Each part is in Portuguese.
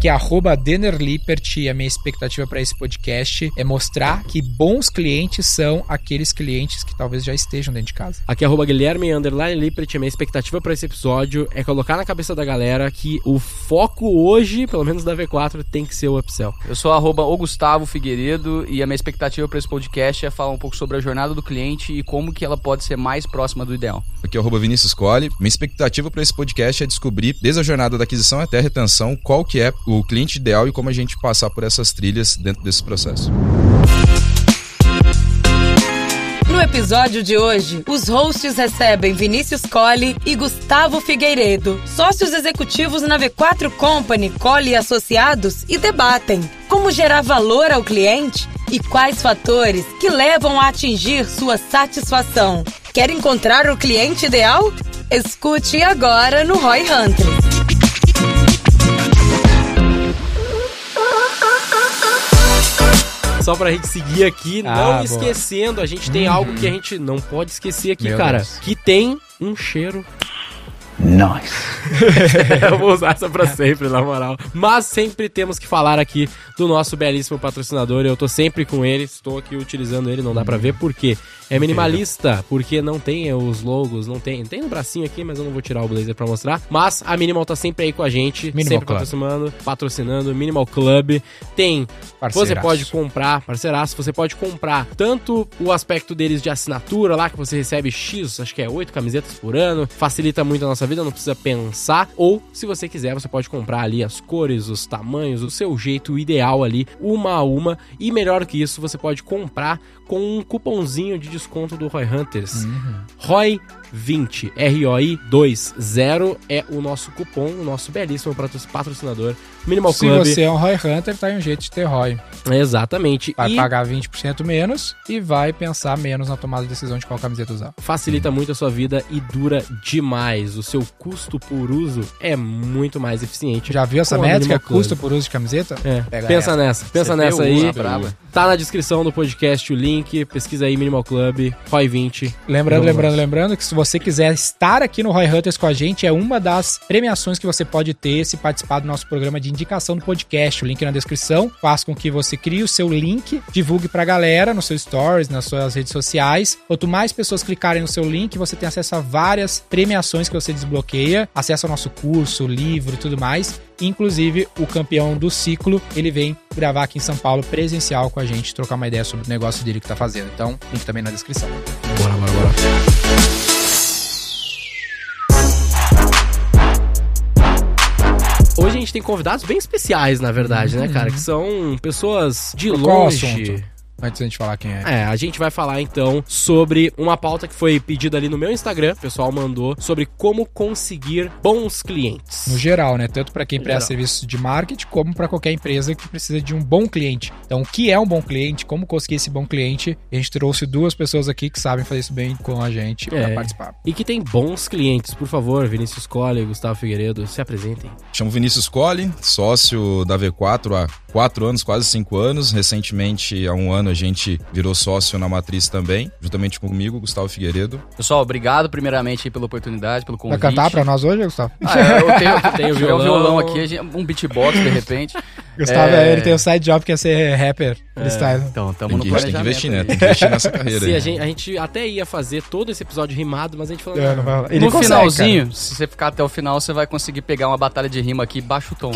Aqui é arroba Denner Lippert e a minha expectativa para esse podcast é mostrar que bons clientes são aqueles clientes que talvez já estejam dentro de casa. Aqui é arroba Guilherme Underline Lippert e a minha expectativa para esse episódio é colocar na cabeça da galera que o foco hoje, pelo menos da V4, tem que ser o upsell. Eu sou arroba o Gustavo Figueiredo e a minha expectativa para esse podcast é falar um pouco sobre a jornada do cliente e como que ela pode ser mais próxima do ideal. Aqui é arroba Vinícius Colli. Minha expectativa para esse podcast é descobrir, desde a jornada da aquisição até a retenção, qual que é o cliente ideal e como a gente passar por essas trilhas dentro desse processo. No episódio de hoje, os hosts recebem Vinícius Colli e Gustavo Figueiredo, sócios executivos na V4 Company, Colli e Associados, e debatem como gerar valor ao cliente e quais fatores que levam a atingir sua satisfação. Quer encontrar o cliente ideal? Escute agora no Roy Hunter. Só pra gente seguir aqui, Ah, não boa. esquecendo, a gente tem algo que a gente não pode esquecer aqui, Meu cara. Deus. Que tem um cheiro. Nice. Eu vou usar essa pra sempre, na moral. Mas sempre temos que falar aqui do nosso belíssimo patrocinador. Eu tô sempre com ele, estou aqui utilizando ele, não dá pra ver por quê. É minimalista, porque não tem os logos, não tem. Tem no bracinho aqui, mas eu não vou tirar o blazer pra mostrar. Mas a Minimal tá sempre aí com a gente, Minimal sempre Club. patrocinando, patrocinando. Minimal Club tem você Parceiraço. pode comprar, parceiraço, você pode comprar tanto o aspecto deles de assinatura lá, que você recebe X, acho que é 8 camisetas por ano, facilita muito a nossa vida, não precisa pensar. Ou, se você quiser, você pode comprar ali as cores, os tamanhos, o seu jeito ideal ali, uma a uma. E melhor que isso, você pode comprar com um cupomzinho de desconto do Roy Hunters. ROI 20, ROI 20 é o nosso cupom, o nosso belíssimo patro- patrocinador Minimal Se Club. você é um Roy Hunter, tá aí um jeito de ter Roy. Exatamente. Vai e pagar 20% menos e vai pensar menos na tomada de decisão de qual camiseta usar. facilita muito a sua vida e dura demais. O seu custo por uso é muito mais eficiente. Já viu essa métrica? Custo por uso de camiseta? É, Pega pensa essa. nessa, pensa CPU, nessa aí. Tá na descrição do podcast o link, pesquisa aí Minimal Club, ROI 20. Lembrando, lembrando, lembrando que se você quiser estar aqui no Roy Hunters com a gente, é uma das premiações que você pode ter se participar do nosso programa de indicação do podcast. O link na descrição faz com que você crie o seu link, divulgue pra galera no seu stories, nas suas redes sociais. Quanto mais pessoas clicarem no seu link, você tem acesso a várias premiações que você desbloqueia, acesso ao nosso curso, livro e tudo mais. Inclusive, o campeão do ciclo, ele vem gravar aqui em São Paulo presencial com a gente, trocar uma ideia sobre o negócio dele que tá fazendo. Então, link também na descrição. Bora, bora, bora. Gente tem convidados bem especiais, na verdade, né, cara? Que são pessoas de qual longe. Antes da gente falar quem é. É, a gente vai falar então sobre uma pauta que foi pedida ali no meu Instagram, o pessoal mandou, sobre como conseguir bons clientes. No geral, né? Tanto para quem presta geral. serviços de marketing, como para qualquer empresa que precisa de um bom cliente. Então, o que é um bom cliente? Como conseguir esse bom cliente? A gente trouxe duas pessoas aqui que sabem fazer isso bem com a gente É. para participar. E que tem bons clientes, por favor, Vinícius Colli, Gustavo Figueiredo, se apresentem. Chamo Vinícius Colli, sócio da V4 há quatro anos, quase cinco anos. Recentemente, há um ano, a gente virou sócio na Matriz também, juntamente comigo, Gustavo Figueiredo. Pessoal, obrigado primeiramente aí pela oportunidade, pelo Vai convite. cantar para nós hoje, Gustavo? Ah, eu tenho, Tem tenho violão, violão. violão aqui, um beatbox de repente. Gustavo, É. ele tem o side job que é ser rapper freestyle. Então, tamo Tem no que, tem que planejamento. investir, né? Tem que investir nessa carreira. Aí. a, gente, a gente até ia fazer todo esse episódio rimado, mas a gente falou. É, não vai no consegue, finalzinho, se você ficar até o final, você vai conseguir pegar uma batalha de rima aqui baixo tom.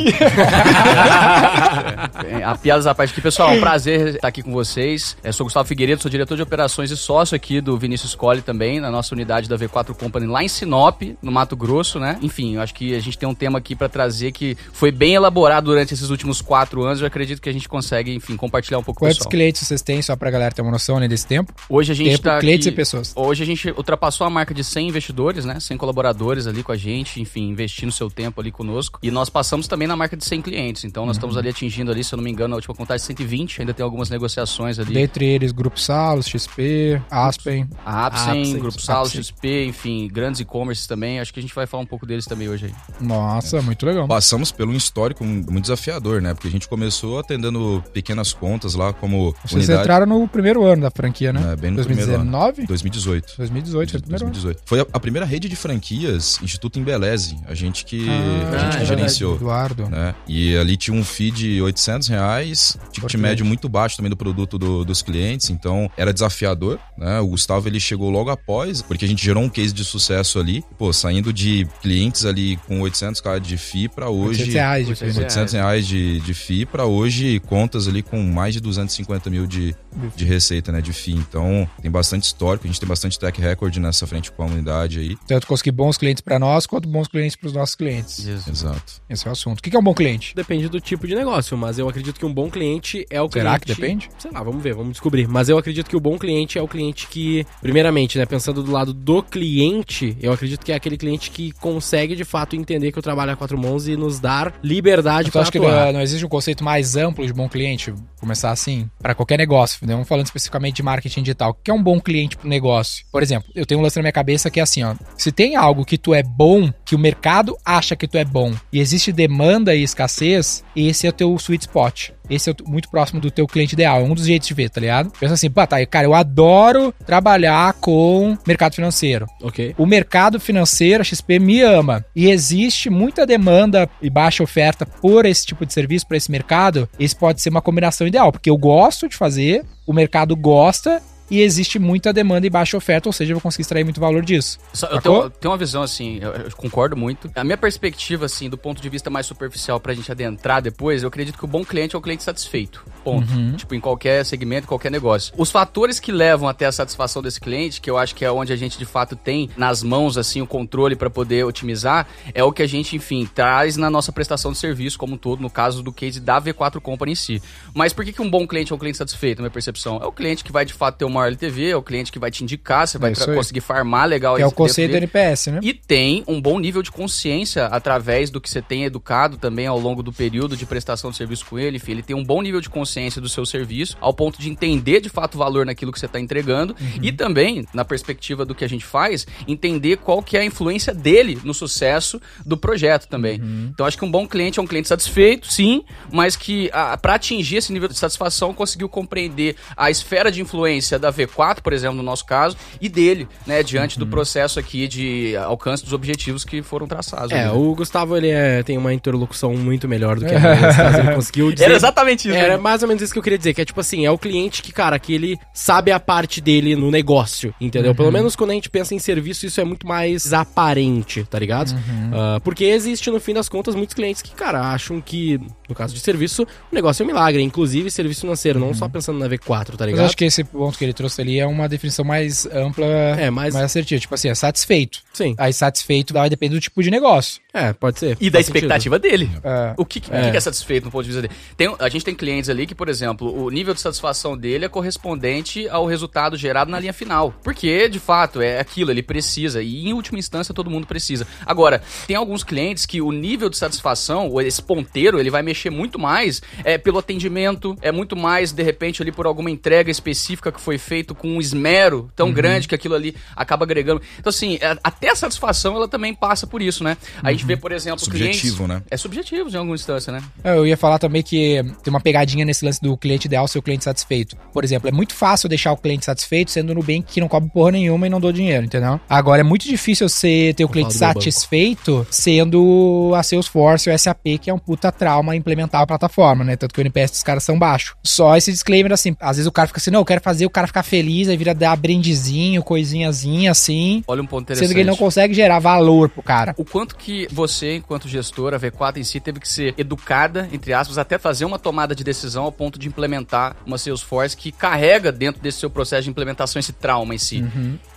É, a piadas à parte aqui, pessoal, é um prazer estar aqui com vocês. Eu sou Gustavo Figueiredo, sou diretor de operações e sócio aqui do Vinícius Colli também, na nossa unidade da V4 Company lá em Sinop, no Mato Grosso, né? Enfim, eu acho que a gente tem um tema aqui pra trazer que foi bem elaborado durante esses últimos quatro anos. Eu acredito que a gente consegue, enfim, compartilhar um pouco com o Quantos clientes vocês têm, só pra galera ter uma noção né, desse tempo? Hoje a gente Tempo, tá clientes aqui- e pessoas. Hoje a gente ultrapassou a marca de 100 investidores, né? 100 colaboradores ali com a gente, enfim, investindo seu tempo ali conosco. E nós passamos também na marca de 100 clientes. Então nós Uhum. estamos ali atingindo ali, se eu não me engano, na última contagem 120. Ainda tem algumas negociações ali. Dentre eles, Grupo Salos, XP, Aspen. A Apsen, Apsen, Grupo Salo, Apsen. XP, enfim, grandes e-commerces também. Acho que a gente vai falar um pouco deles também hoje aí. Nossa, muito legal. Passamos por um histórico muito desafiador, né? Porque a gente começou atendendo pequenas contas lá como Vocês entraram no primeiro ano da franquia, né? É, bem no primeiro ano. 2019? 2018. 2018, foi o primeiro ano. 2018. Foi a, a primeira rede de franquias, Instituto Embeleze, a gente que, Ah, a gente é que gerenciou. Eduardo. né? E ali tinha um fee de 800 reais, ticket médio muito baixo também do produto do- dos clientes, então era desafiador, né? O Gustavo ele chegou logo após, porque a gente gerou um case de sucesso ali, pô, saindo de clientes ali com 800 k de fee para 800 hoje reais de 800 filme. 800 reais de, de FII para hoje contas ali com mais de 250 mil de, de receita, né, de FII. Então, tem bastante histórico, a gente tem bastante track record nessa frente com a comunidade aí. Tanto conseguir bons clientes pra nós, quanto bons clientes pros nossos clientes. Isso. Exato. Esse é o assunto. O que é um bom cliente? Depende do tipo de negócio, mas eu acredito que um bom cliente é o Será cliente... que depende? Sei lá, vamos ver, vamos descobrir. Mas eu acredito que o bom cliente é o cliente que, primeiramente, né, pensando do lado do cliente, eu acredito que é aquele cliente que consegue de fato entender que o trabalho é a quatro mãos e nos dar liberdade Eu para acho que atuar. não, não existe um conceito mais amplo de bom cliente, começar assim, para qualquer negócio. Né? Vamos falando especificamente de marketing digital. O que é um bom cliente pro negócio? Por exemplo, eu tenho um lance na minha cabeça que é assim, ó. Se tem algo que tu é bom, que o mercado acha que tu é bom, e existe demanda e escassez, esse é o teu sweet spot. Esse é muito próximo do teu cliente ideal. É um dos jeitos de ver, tá ligado? Pensa assim, pô, tá, cara, eu adoro trabalhar com mercado financeiro. Ok. O mercado financeiro, a XP me ama. E existe muita demanda e baixa oferta por esse tipo de serviço, para esse mercado. Esse pode ser uma combinação ideal, porque eu gosto de fazer, o mercado gosta e existe muita demanda e baixa oferta, ou seja, eu vou conseguir extrair muito valor disso. Só- eu tenho, tenho uma visão assim, eu, eu concordo muito. A minha perspectiva, assim, do ponto de vista mais superficial pra gente adentrar depois, eu acredito que o bom cliente é o cliente satisfeito. Ponto. Tipo, em qualquer segmento, qualquer negócio. Os fatores que levam até a satisfação desse cliente, que eu acho que é onde a gente de fato tem nas mãos, assim, o controle pra poder otimizar, é o que a gente, enfim, traz na nossa prestação de serviço como um todo, no caso do case da V4 Company em si. Mas por que, que um bom cliente é um cliente satisfeito, na minha percepção? É o cliente que vai de fato ter o maior LTV, é o cliente que vai te indicar, você vai aí. conseguir farmar legal Que é o conceito do. NPS, né? E tem um bom nível de consciência através do que você tem educado também ao longo do período de prestação de serviço com ele. Enfim, ele tem um bom nível de consciência do seu serviço, ao ponto de entender de fato o valor naquilo que você está entregando. E também, na perspectiva do que a gente faz, entender qual que é a influência dele no sucesso do projeto também. Então, acho que um bom cliente é um cliente satisfeito, sim, mas que para atingir esse nível de satisfação conseguiu compreender a esfera de influência da V4, por exemplo, no nosso caso, e dele, né, diante do processo aqui de alcance dos objetivos que foram traçados. É, ali, né? o Gustavo, ele é- tem uma interlocução muito melhor do que a minha, ele conseguiu dizer... Era exatamente isso. Era né? mais ou menos isso que eu queria dizer, que é tipo assim, é o cliente que, cara, que ele sabe a parte dele no negócio, entendeu? Pelo menos quando a gente pensa em serviço, isso é muito mais aparente, tá ligado? Ah, porque existe, no fim das contas, muitos clientes que, cara, acham que, no caso de serviço, o negócio é um milagre, inclusive serviço financeiro, não só pensando na V4, tá Mas eu ligado? acho que esse ponto que ele trouxe ali é uma definição mais ampla, É, mais- mais assertiva. Tipo assim, é satisfeito. Sim, Aí satisfeito vai depender do tipo de negócio. É, pode ser. E da Faz sentido. expectativa dele. É. O que, que, É. que é satisfeito no ponto de vista dele? Tem- a gente tem clientes ali que, por exemplo, o nível de satisfação dele é correspondente ao resultado gerado na linha final. Porque, de fato, é aquilo, ele precisa. E, em última instância, todo mundo precisa. Agora, tem alguns clientes que o nível de satisfação, esse ponteiro, ele vai mexer muito mais é, pelo atendimento, é muito mais, de repente, ali por alguma entrega específica que foi feito com um esmero tão grande que aquilo ali acaba agregando. Então, assim, é- até a satisfação, ela também passa por isso, né? A gente vê, por exemplo, Subjetivo, clientes... né? É subjetivo, em alguma instância, né? É, Eu ia falar também que tem uma pegadinha nesse lance do cliente ideal ser o cliente satisfeito. Por exemplo, é muito fácil deixar o cliente satisfeito sendo no Nubank que não cobra porra nenhuma e não dou dinheiro, entendeu? Agora, é muito difícil você ter o cliente satisfeito sendo a Salesforce ou SAP, que é um puta trauma implementar a plataforma, né? Tanto que o NPS dos caras são baixo. Só esse disclaimer assim, às vezes o cara fica assim, não, eu quero fazer o cara ficar feliz, aí vira dar brindezinho, coisinhazinha assim, Olha um ponto interessante. sendo que ele não consegue gerar valor pro cara. O quanto que você, enquanto gestor, a V4 em si, teve que ser educada, entre aspas, até fazer uma tomada de decisão ao ponto de implementar uma Salesforce que carrega dentro desse seu processo de implementação esse trauma em si.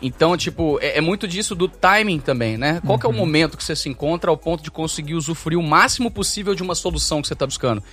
Então, tipo, é, é muito disso do timing também, né? Qual que é o momento que você se encontra ao ponto de conseguir usufruir o máximo possível de uma solução que você está buscando?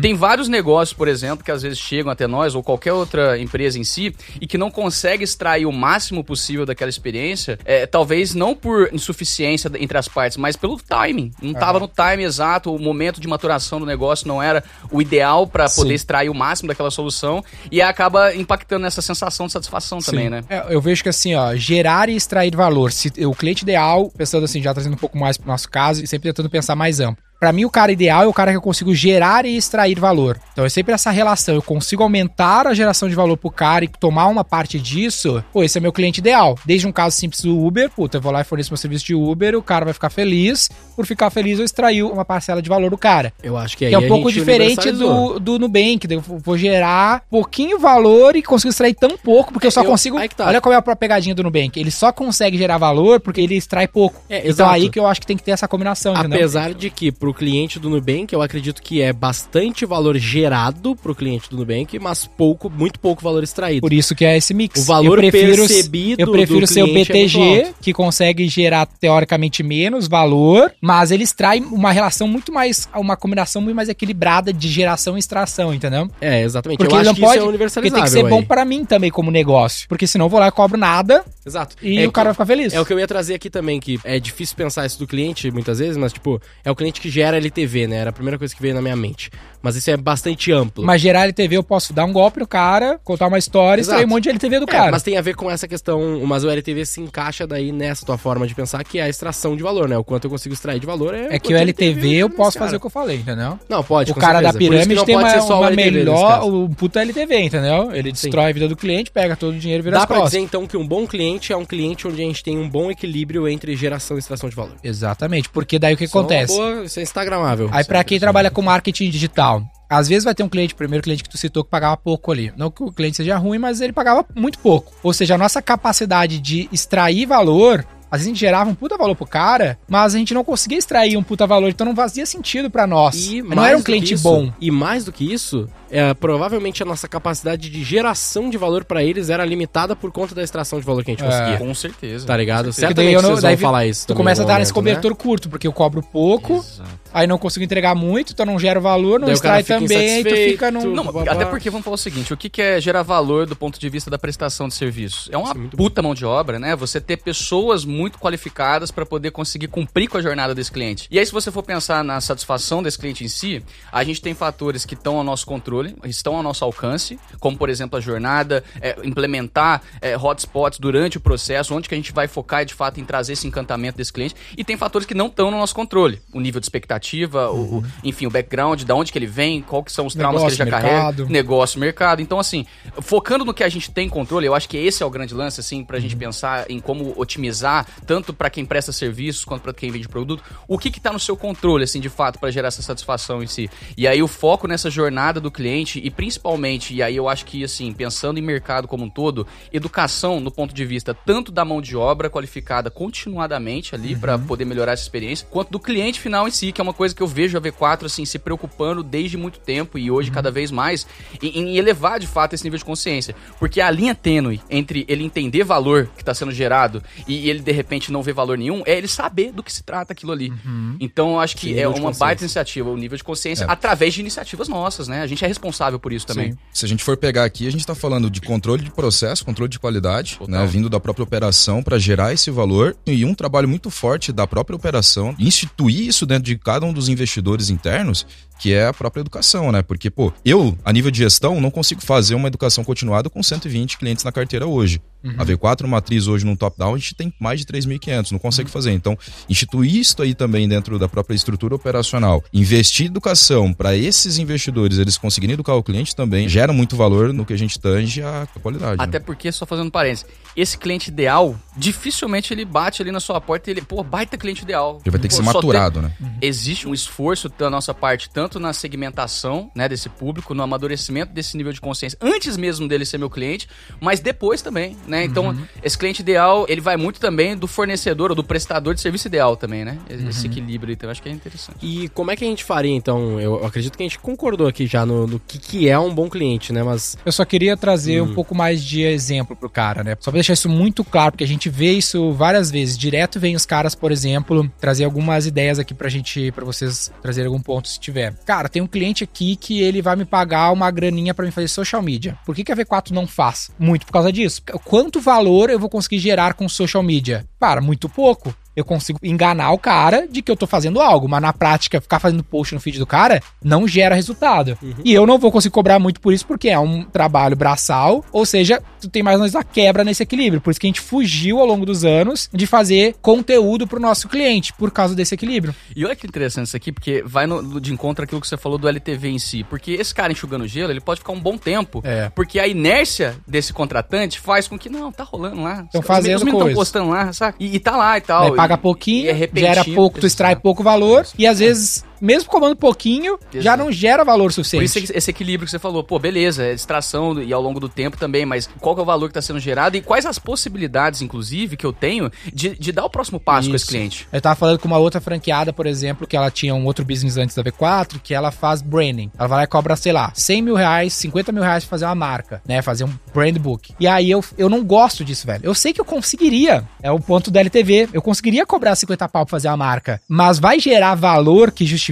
Tem vários negócios, por exemplo, que às vezes chegam até nós, ou qualquer outra empresa em si, e que não consegue extrair o máximo possível daquela experiência, é, talvez não por insuficiência entre as partes, mas pelo timing. Não estava no time exato, o momento de maturação do negócio não era o ideal para poder Sim. extrair o máximo daquela solução, e acaba impactando nessa sensação de satisfação também, Sim. né? É, eu vejo que assim, ó, gerar e extrair valor. Se o cliente ideal, pensando assim, já trazendo um pouco mais pro nosso caso e sempre tentando pensar mais amplo. Pra mim, o cara ideal é o cara que eu consigo gerar e extrair valor. Então é sempre essa relação. Eu consigo aumentar a geração de valor pro cara e tomar uma parte disso. Pô, esse é meu cliente ideal. Desde um caso simples do Uber, puta, eu vou lá e forneço meu serviço de Uber, o cara vai ficar feliz. Por ficar feliz, eu extraí uma parcela de valor do cara. Eu acho que aí Que é um pouco diferente do, do Nubank. Eu vou gerar pouquinho valor e consigo extrair tão pouco, porque eu só Eu- consigo. tá. Olha qual é a pegadinha do Nubank. Ele só consegue gerar valor porque ele extrai pouco. É, então exato. aí que eu acho que tem que ter essa combinação, entendeu? Apesar de que pro cliente do Nubank, eu acredito que é bastante valor gerado pro cliente do Nubank, mas pouco, muito pouco valor extraído. Por isso que é esse mix. O valor eu prefiro, percebido Eu prefiro ser o é BTG, alto. que consegue gerar teoricamente menos valor, mas ele extrai uma relação muito mais, uma combinação muito mais equilibrada de geração e extração, entendeu? É, exatamente. Porque eu ele acho não que pode. isso é Porque tem que ser bom aí. pra mim também como negócio. Porque senão eu vou lá e cobro nada Exato. e É o cara vai ficar feliz. É o que eu ia trazer aqui também, que é difícil pensar isso do cliente muitas vezes, mas tipo, é o cliente que gera LTV, né? Era a primeira coisa que veio na minha mente. Mas isso é bastante amplo. Mas gerar LTV eu posso dar um golpe no cara, contar uma história e Exato. extrair um monte de LTV do É, cara. mas tem a ver com essa questão, mas o LTV se encaixa daí nessa tua forma de pensar, que é a extração de valor, né? O quanto eu consigo extrair de valor é. É que o LTV eu posso fazer o que eu falei, entendeu? Não, pode. o cara da certeza. Que pirâmide tem uma, só o uma melhor, um puta LTV, entendeu? Ele destrói a vida do cliente, pega todo o dinheiro e vira Dá as pra costas. dizer então que um bom cliente é um cliente onde a gente tem um bom equilíbrio entre geração e extração de valor. Exatamente, porque daí o que Isso é acontece? boa- isso é instagramável. Aí é quem trabalha com marketing digital, às vezes vai ter um cliente, o primeiro cliente que tu citou, que pagava pouco ali. Não que o cliente seja ruim, mas ele pagava muito pouco. Ou seja, a nossa capacidade de extrair valor, às vezes a gente gerava um puta valor pro cara, mas a gente não conseguia extrair um puta valor, então não fazia sentido pra nós. E não era um cliente isso- bom. E mais do que isso, é, provavelmente a nossa capacidade de geração de valor pra eles era limitada por conta da extração de valor que a gente É. conseguia. Com certeza. Tá ligado? Certeza. Porque daí Certamente eu não- vocês daí vão falar isso Tu começa a dar algum nesse momento, né? cobertor curto, porque eu cobro pouco, Exato. Aí não consigo entregar muito, então não gero valor, não Daí extrai também, aí tu fica num... Não, até porque vamos falar o seguinte: o que que é gerar valor do ponto de vista da prestação de serviço? É uma é puta mão de obra, né? Você ter pessoas muito qualificadas para poder conseguir cumprir com a jornada desse cliente. E aí, se você for pensar na satisfação desse cliente em si, a gente tem fatores que estão ao nosso controle, estão ao nosso alcance, como por exemplo a jornada, é, implementar é, hotspots durante o processo, onde que a gente vai focar de fato em trazer esse encantamento desse cliente. E tem fatores que não estão no nosso controle. O nível de expectativa, o- o, enfim, o background, da onde que ele vem, qual que são os traumas Negócio, que ele já mercado. carrega negócio, mercado. Então, assim, focando no que a gente tem controle, eu acho que esse é o grande lance, assim, pra Uhum. gente pensar em como otimizar, tanto pra quem presta serviços quanto pra quem vende produto, o que que tá no seu controle, assim, de fato, pra gerar essa satisfação em si. E aí o foco nessa jornada do cliente e principalmente, e aí eu acho que, assim, pensando em mercado como um todo, educação no ponto de vista tanto da mão de obra qualificada continuadamente ali Uhum. poder melhorar essa experiência, quanto do cliente final em si, que é uma coisa que eu vejo a V4, assim, se preocupando desde muito tempo e Uhum. hoje cada vez mais em, em elevar de fato esse nível de consciência. Porque a linha tênue entre ele entender valor que está sendo gerado e ele de repente não ver valor nenhum é ele saber do que se trata aquilo ali. Então eu acho que Sim, é uma baita iniciativa, o nível de consciência, É. através de iniciativas nossas, né? A gente é responsável por isso também. Sim. Se a gente for pegar aqui, a gente está falando de controle de processo, controle de qualidade, Total. né, vindo da própria operação para gerar esse valor e um trabalho muito forte da própria operação, instituir isso dentro de cada um dos investidores internos, que é a própria educação, né? Porque, pô, eu, a nível de gestão, não consigo fazer uma educação continuada com 120 clientes na carteira hoje. A V4 Matriz hoje no top-down, a gente tem mais de 3.500, não consegue fazer. Então, instituir isso aí também dentro da própria estrutura operacional, investir em educação para esses investidores, eles conseguirem educar o cliente também, gera muito valor no que a gente tange a qualidade. Até né? porque, só fazendo parênteses, esse cliente ideal, dificilmente ele bate ali na sua porta e ele, pô, baita cliente ideal. Ele vai ter que Pô, ser maturado, né? existe um esforço da nossa parte, tanto na segmentação né, desse público, no amadurecimento desse nível de consciência, antes mesmo dele ser meu cliente, mas depois também, né? Então, Uhum. esse cliente ideal, ele vai muito também do fornecedor ou do prestador de serviço ideal também, né? Uhum. Esse equilíbrio, então, eu acho que é interessante. E como é que a gente faria, então? Eu acredito que a gente concordou aqui já no, no que, que é um bom cliente, né? Mas Eu só queria trazer Hum. um pouco mais de exemplo pro cara, né? Só pra deixar isso muito claro, porque a gente vê isso várias vezes. Direto vem os caras, por exemplo, trazer algumas ideias aqui pra gente, pra vocês trazerem algum ponto se tiver. Cara, tem um cliente aqui que ele vai me pagar uma graninha pra me fazer social media. Por que, que a V4 não faz? Muito por causa disso. Quanto valor eu vou conseguir gerar com social media? Cara, muito pouco. Eu consigo enganar o cara de que eu tô fazendo algo, mas na prática, ficar fazendo post no feed do cara não gera resultado. E eu não vou conseguir cobrar muito por isso, porque é um trabalho braçal, ou seja, tu tem mais ou menos a quebra nesse equilíbrio. Por isso que a gente fugiu ao longo dos anos de fazer conteúdo pro nosso cliente, por causa desse equilíbrio. E olha que interessante isso aqui, porque vai no- de encontro àquilo que você falou do LTV em si. Porque esse cara enxugando gelo, ele pode ficar um bom tempo. É. Porque a inércia desse contratante faz com que, não, tá rolando lá. Tão Os- fazendo Os meninos estão postando lá, sabe? E, e tá lá e tal. Né, paga E- pouquinho, é repentino. gera pouco, tu extrai pouco valor, e às vezes, mesmo cobrando pouquinho, já Exato. não gera valor Por suficiente. isso esse- equilíbrio que você falou, pô, beleza, é distração e ao longo do tempo também, mas qual que é o valor que está sendo gerado e quais as possibilidades, inclusive, que eu tenho de, de dar o próximo passo com esse Isso. cliente? Eu tava falando com uma outra franqueada, por exemplo, que ela tinha um outro business antes da V4, que ela faz branding. Ela vai lá e cobra, sei lá, 100 mil reais, 50 mil reais pra fazer uma marca, né? Fazer um brand book. E aí eu, eu não gosto disso, velho. Eu sei que eu conseguiria. É o ponto da LTV. Eu conseguiria cobrar 50 pau pra fazer uma marca. Mas vai gerar valor que justifica.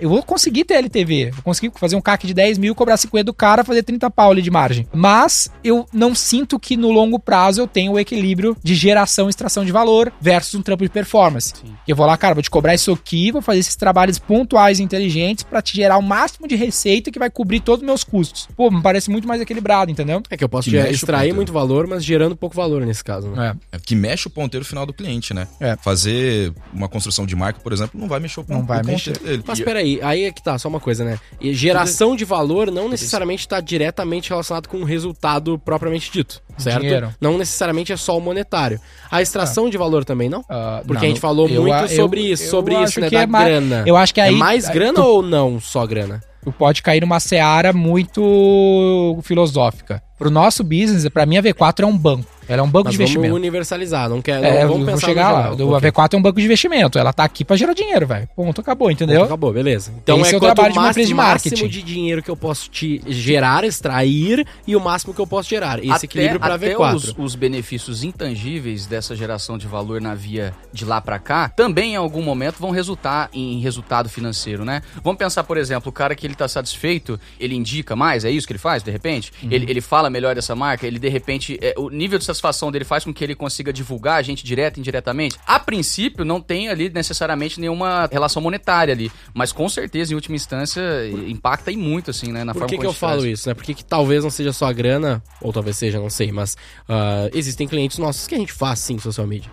Eu vou conseguir ter LTV. Vou conseguir fazer um CAC de 10 mil, cobrar 50 do cara, fazer 30 pau ali de margem. Mas eu não sinto que no longo prazo eu tenho o equilíbrio de geração e extração de valor versus um trampo de performance. Que eu vou lá, cara, vou te cobrar isso aqui, vou fazer esses trabalhos pontuais e inteligentes pra te gerar o máximo de receita que vai cobrir todos os meus custos. Pô, me parece muito mais equilibrado, entendeu? É que eu posso Que extrair ponteiro. muito valor, mas gerando pouco valor nesse caso, né? É. É que mexe o ponteiro final do cliente, né? É. Fazer uma construção de marca, por exemplo, não vai mexer o, pon- Não vai mexer. Dele. Mas E- peraí, aí é que tá, só uma coisa, né? E geração de valor não necessariamente está diretamente relacionado com o resultado propriamente dito, certo? Dinheiro. Não necessariamente é só o monetário. A extração de valor também, não? Ah, Porque não, a gente falou eu- muito eu- sobre isso, eu sobre acho isso, né? que Da é mais- grana. Eu acho que aí é mais grana tu, ou não só grana? tu pode cair numa seara muito filosófica. Pro nosso business, pra mim a V4 é um banco. Ela é um banco Mas de vamos investimento. universalizar, não quer, não, É, vamos vou pensar chegar lá. geral. Ok. V4 é um banco de investimento. Ela tá aqui pra gerar dinheiro, velho. Ponto, acabou, entendeu? Acabou, beleza. Então Esse é é o trabalho de uma máximo, empresa de marketing. máximo de dinheiro que eu posso te gerar, extrair e o máximo que eu posso gerar. Esse equilíbrio para até V4. Os, os benefícios intangíveis dessa geração de valor na via de lá pra cá também em algum momento vão resultar em resultado financeiro, né? Vamos pensar, por exemplo, o cara que ele tá satisfeito, ele indica mais, é isso que ele faz, de repente? Uhum. Ele, ele fala melhor dessa marca, ele de repente, é, o nível de satisfação dele faz com que ele consiga divulgar a gente direto e indiretamente. A princípio, não tem ali necessariamente nenhuma relação monetária ali, mas com certeza, em última instância, impacta e muito, assim, né? Na Por forma que, que eu falo traz. isso, né? Porque que talvez não seja só a grana, ou talvez seja, não sei, mas ah, existem clientes nossos que a gente faz sim social media.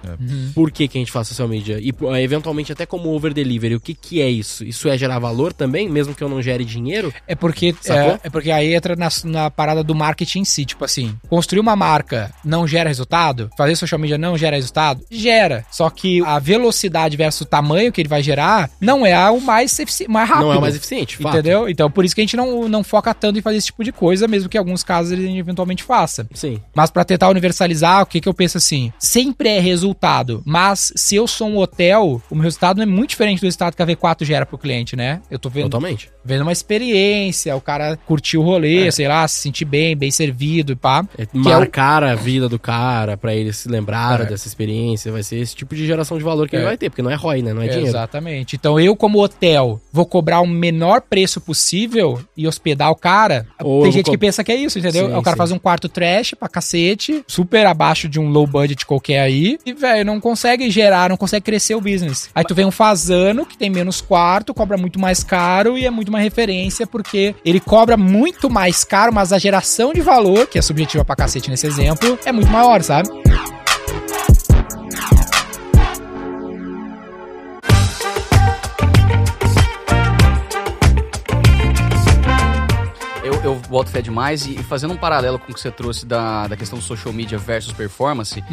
Por que, que a gente faz social media? E ah, eventualmente até como over delivery, o que, que é isso? Isso é gerar valor também, mesmo que eu não gere dinheiro? É porque, é, é porque aí entra na, na parada do marketing em si. Tipo assim, construir uma marca não gera resultado? Fazer social media não gera resultado? Gera. Só que a velocidade versus o tamanho que ele vai gerar não é o mais, mais rápido. Não é o mais eficiente, fato. Entendeu? Então, por isso que a gente não, não foca tanto em fazer esse tipo de coisa, mesmo que em alguns casos ele eventualmente faça. Sim. Mas pra tentar universalizar, o que que eu penso assim? Sempre é resultado, mas se eu sou um hotel, o meu resultado não é muito diferente do resultado que a V4 gera pro cliente, né? Eu tô vendo, Totalmente. vendo uma experiência, o cara curtiu o rolê, sei lá, se sentir bem, bem servido e pá. É Que é o- marcar a vida do cara pra ele se lembrar É. dessa experiência, vai ser esse tipo de geração de valor que É. ele vai ter, porque não é ROI, né? Não é dinheiro. Exatamente. Então eu, como hotel, vou cobrar o menor preço possível e hospedar o cara. Ou Tem gente co- que pensa que é isso, entendeu? Sim, o cara sim. faz um quarto trash pra cacete, super abaixo de um low budget qualquer aí, e, velho, não consegue gerar, não consegue crescer o business. Aí tu vem um fazano que tem menos quarto, cobra muito mais caro e é muito uma referência porque ele cobra muito mais caro, mas a geração de valor, que é subjetiva pra cacete nesse exemplo, é muito maior, boto fé demais e, e fazendo um paralelo com o que você trouxe da, da questão do social media versus performance,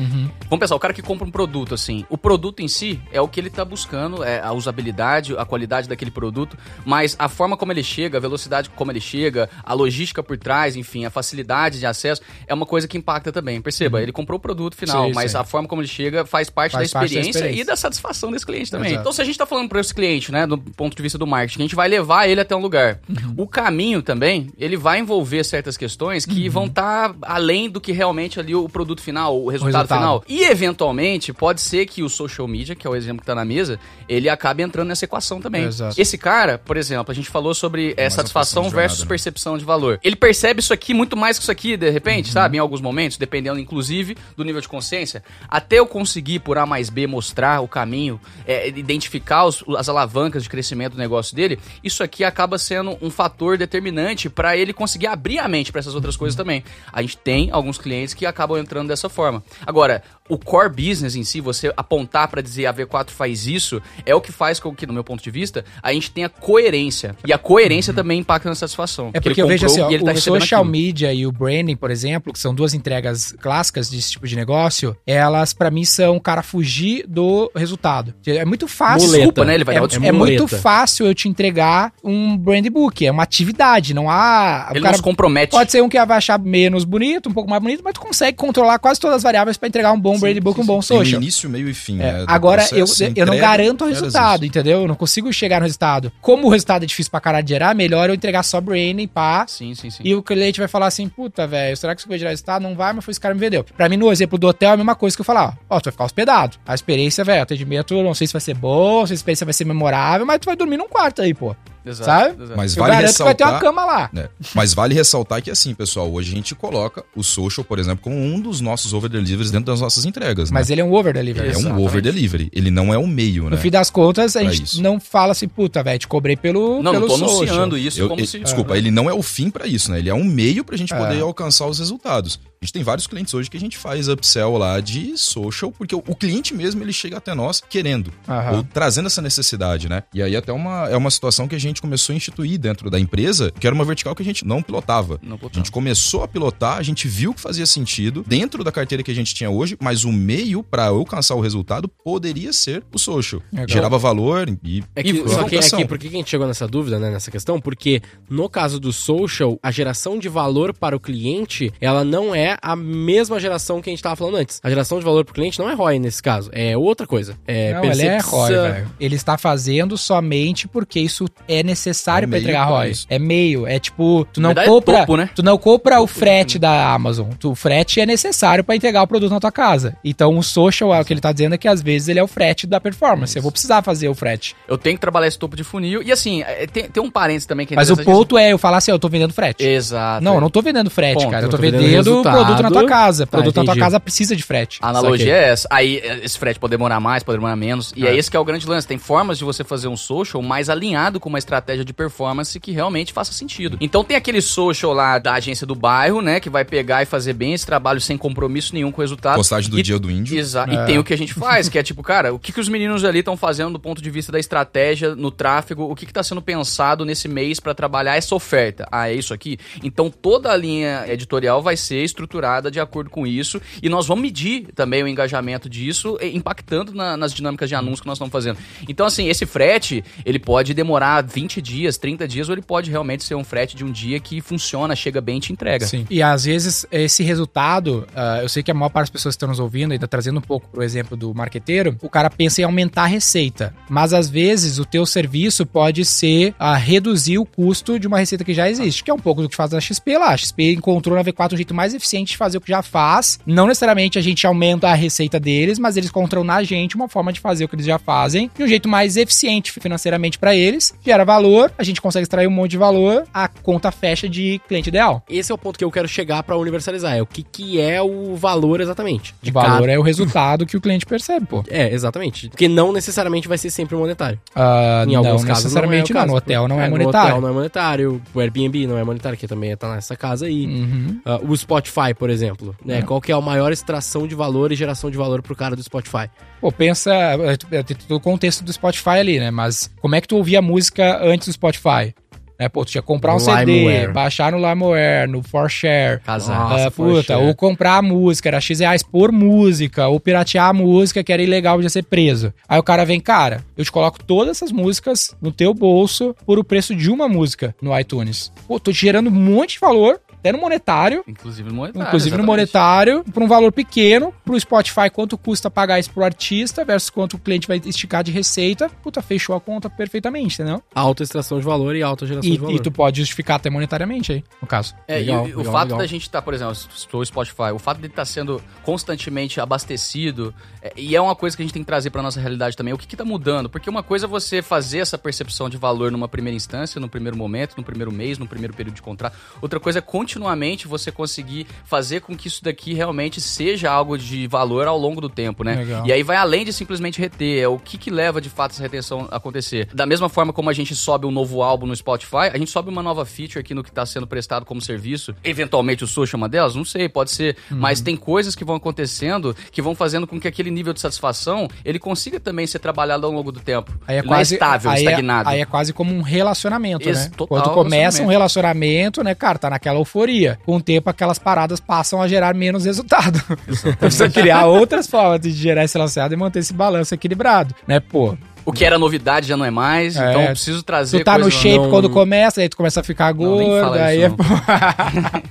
vamos pensar, o cara que compra um produto, assim, o produto em si é o que ele tá buscando, é a usabilidade, a qualidade daquele produto, mas a forma como ele chega, a velocidade como ele chega, a logística por trás, enfim, a facilidade de acesso, é uma coisa que impacta também. Perceba, ele comprou o produto final, Sim, mas sim. a forma como ele chega faz parte, Faz da, parte da experiência experiência. e da satisfação desse cliente também. Exato. Então, se a gente tá falando para esse cliente, né, do ponto de vista do marketing, a gente vai levar ele até um lugar. Uhum. O caminho também, ele vai envolver certas questões que vão estar além do que realmente ali o produto final, o resultado, resultado. final. E eventualmente pode ser que o social media, que é o exemplo que tá na mesa, ele acabe entrando nessa equação também. Exato. Esse cara, por exemplo, a gente falou sobre é, satisfação versus né? percepção de valor. Ele percebe isso aqui muito mais que isso aqui, de repente, Uhum. sabe? Em alguns momentos, dependendo inclusive do nível de consciência. Até eu conseguir, por A mais B, mostrar o caminho, é, identificar os- as alavancas de crescimento do negócio dele, isso aqui acaba sendo um fator determinante para ele conseguir abrir a mente para essas outras coisas também. A gente tem alguns clientes que acabam entrando dessa forma. Agora, o core business em si, você apontar para dizer a V4 faz isso, é o que faz com que, no meu ponto de vista, a gente tenha coerência. E a coerência também impacta na satisfação. Uhum. É Que porque ele eu vejo assim, ó, tá o recebendo social aquilo. media e o branding, por exemplo, que são duas entregas clássicas desse tipo de negócio, elas pra mim são o cara fugir do resultado. É muito fácil. Muleta. Desculpa, né? Ele vai é, dar é desculpa. muito fácil eu te entregar um brand book, é uma atividade, não há. Ele não cara se compromete. pode ser um que vai achar menos bonito, um pouco mais bonito, mas tu consegue controlar quase todas as variáveis pra entregar um bom Sim, brand book, um bom Tem um social. início, meio e fim. É, né, agora, eu, eu não garanto o resultado, entendeu? Eu não consigo chegar no resultado. Como o resultado é difícil pra caralho de gerar, melhor eu entregar só branding, pá, Sim, sim, sim. e o cliente vai falar assim, puta, velho, será que isso vai gerar resultado? Não vai, mas foi esse cara que me vendeu. Pra mim, no exemplo do hotel, é a mesma coisa que eu falar, ó, ó, tu vai ficar hospedado. A experiência, velho, atendimento, não sei se vai ser bom, se a experiência vai ser memorável, mas tu vai dormir num quarto aí, pô. Exato, sabe? exato. Mas eu vale garanto que vai ter uma ressaltar... cama lá. né? Mas vale ressaltar que assim, pessoal, hoje a gente coloca o social, por exemplo, como um dos nossos over deliveries dentro das nossas entregas, Mas né? ele é um over delivery. É um over delivery. Ele não é um meio, né? No fim das contas, a Pra gente isso. não fala assim, puta, velho, te cobrei pelo, Não, não pelo tô social. anunciando isso Eu- como e- se. Desculpa, ele não é o fim pra isso, né? Ele é um meio pra gente É. poder alcançar os resultados. A gente tem vários clientes hoje que a gente faz upsell lá de social, porque o, o cliente mesmo ele chega até nós querendo, Aham. ou trazendo essa necessidade, né? E aí até uma, é uma situação que a gente começou a instituir dentro da empresa, que era uma vertical que a gente não pilotava. Não, A gente começou a pilotar, a gente viu que fazia sentido dentro da carteira que a gente tinha hoje, mas o meio para alcançar o resultado poderia ser o social. Legal. Gerava valor e É que, e só que, é que por que a gente chegou nessa dúvida, né, nessa questão? Porque no caso do social, a geração de valor para o cliente, ela não é a mesma geração que a gente tava falando antes. A geração de valor para o cliente não é ROI nesse caso, é outra coisa. É não, ele é percepção- ROI, velho. Ele está fazendo somente porque isso é necessário É pra meio entregar ROI. isso. É meio, é tipo, tu não verdade, é compra, topo, né? tu não compra o frete da Amazon. Tu, o frete é necessário pra entregar o produto na tua casa. Então o social, é o que ele tá dizendo é que às vezes ele é o frete da performance. Eu vou precisar fazer o frete. Eu tenho que trabalhar esse topo de funil. E assim, é, tem, tem um parênteses também que é Mas o ponto é eu falar assim, eu tô vendendo frete. Exato. Não, eu não tô vendendo frete, Ponto. cara. Eu Eu tô, tô vendendo vendendo. Produto na tua casa. Tá, produto na tua casa precisa de frete. A analogia é essa. Aí esse frete pode demorar mais, pode demorar menos. E é. esse que é o grande lance. Tem formas de você fazer um social mais alinhado com uma estratégia de performance que realmente faça sentido. Então tem aquele social lá da agência do bairro, né? Que vai pegar e fazer bem esse trabalho sem compromisso nenhum com o resultado. Postagem do E- dia do índio. Exa E tem o que a gente faz, que é tipo, cara, o que, que os meninos ali estão fazendo do ponto de vista da estratégia no tráfego, o que está sendo pensado nesse mês para trabalhar essa oferta. Ah, é isso aqui? Então toda a linha editorial vai ser estruturada de acordo com isso e nós vamos medir também o engajamento disso, eh, impactando na- nas dinâmicas de anúncio que nós estamos fazendo. Então, assim, esse frete, ele pode demorar 20 dias, 30 dias, ou ele pode realmente ser um frete de um dia que funciona, chega bem e te entrega. Sim. E às vezes esse resultado, ah, eu sei que a maior parte das pessoas que estão nos ouvindo, ainda trazendo um pouco pro exemplo do marqueteiro, o cara pensa em aumentar a receita. Mas às vezes o teu serviço pode ser a reduzir o custo de uma receita que já existe, que é um pouco do que faz a XP lá. A XP encontrou na V4 um jeito mais eficiente fazer o que já faz. Não necessariamente a gente aumenta a receita deles, mas eles encontram na gente uma forma de fazer o que eles já fazem de um jeito mais eficiente financeiramente para eles, gera valor, a gente consegue extrair um monte de valor, a conta fecha de cliente ideal. Esse é o ponto que eu quero chegar pra universalizar. É o que, que é o valor exatamente. O valor é o resultado que o cliente percebe, pô. É, exatamente. Porque não necessariamente vai ser sempre monetário. Ah, Em não alguns casos necessariamente não. é não. No hotel não é, No monetário. hotel não é monetário. O Airbnb não é monetário, que também tá nessa casa aí. Uhum. Ah, o Spotify, por exemplo. Né? É. Qual que é a maior extração de valor e geração de valor pro cara do Spotify? Pô, pensa, é, é, tem todo o contexto do Spotify ali, né? Mas como é que tu ouvia música antes do Spotify? Né, pô, tu tinha que comprar um CD, LimeWare. baixar no LimeWare, no ForShare. Casar. Ah, puta, ForShare. ou comprar a música, era X reais por música, ou piratear a música que era ilegal de ser preso. Aí o cara vem, cara, eu te coloco todas essas músicas no teu bolso por o preço de uma música no iTunes. Pô, tô te gerando um monte de valor até no monetário, Inclusive no monetário. inclusive no exatamente. monetário, por um valor pequeno, pro Spotify, quanto custa pagar isso pro artista versus quanto o cliente vai esticar de receita, puta, fechou a conta perfeitamente, entendeu? Alta extração de valor e alta geração E, de valor. e tu pode justificar até monetariamente aí, no caso. É, Legal, e o- o legal, fato legal. da gente estar, por exemplo, o Spotify, o fato de estar sendo constantemente abastecido, é, e é uma coisa que a gente tem que trazer para nossa realidade também, o que está mudando? Porque uma coisa é você fazer essa percepção de valor numa primeira instância, no primeiro momento, no primeiro mês, no primeiro período de contrato. Outra coisa é continuamente você conseguir fazer com que isso daqui realmente seja algo de valor ao longo do tempo, né? Legal. E aí vai além de simplesmente reter, é o que que leva de fato essa retenção a acontecer. Da mesma forma como a gente sobe um novo álbum no Spotify, a gente sobe uma nova feature aqui no que está sendo prestado como serviço. Eventualmente o é uma delas, não sei, pode ser, Uhum. mas tem coisas que vão acontecendo que vão fazendo com que aquele nível de satisfação ele consiga também ser trabalhado ao longo do tempo. Aí é Ele quase, é estável, aí é- estagnado. aí é quase como um relacionamento, Esse né? Quando começa um relacionamento, né, cara, tá naquela euforia. Com o tempo, aquelas paradas passam a gerar menos resultado. Precisa criar outras formas de gerar esse relacionamento e manter esse balanço equilibrado, né, pô? O que era novidade já não é mais, É. então eu preciso trazer Tu tá no shape não- quando começa, aí tu começa a ficar Não, nem gordo, fala aí isso, é, não. pô,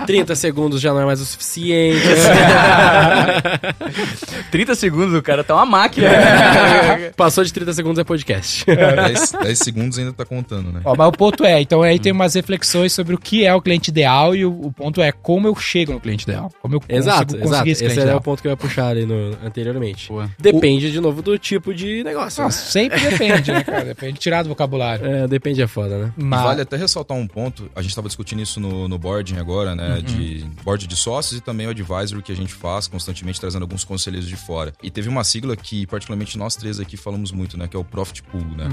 30 segundos já não é mais o suficiente. 30 segundos, o cara tá uma máquina. Passou de 30 segundos é podcast. 10, 10 segundos ainda tá contando, né? Ó, mas o ponto é, então aí tem umas reflexões sobre o que é o cliente ideal e o, o ponto é como eu chego no cliente ideal. Como eu Exato, consigo exato. conseguir Esse esse cliente é ideal. o ponto que eu ia puxar ali no, anteriormente. Boa. Depende, de novo, do tipo de negócio. Nossa, sempre depende, né, cara? Depende, tirar do vocabulário. É, depende é foda, né? Mas, vale até ressaltar um ponto, a gente estava discutindo isso no, no boarding agora, né? De board de sócios e também o advisory que a gente faz constantemente, trazendo alguns conselheiros de fora. E teve uma sigla que, particularmente, nós três aqui falamos muito, né? Que é o Profit Pool, né?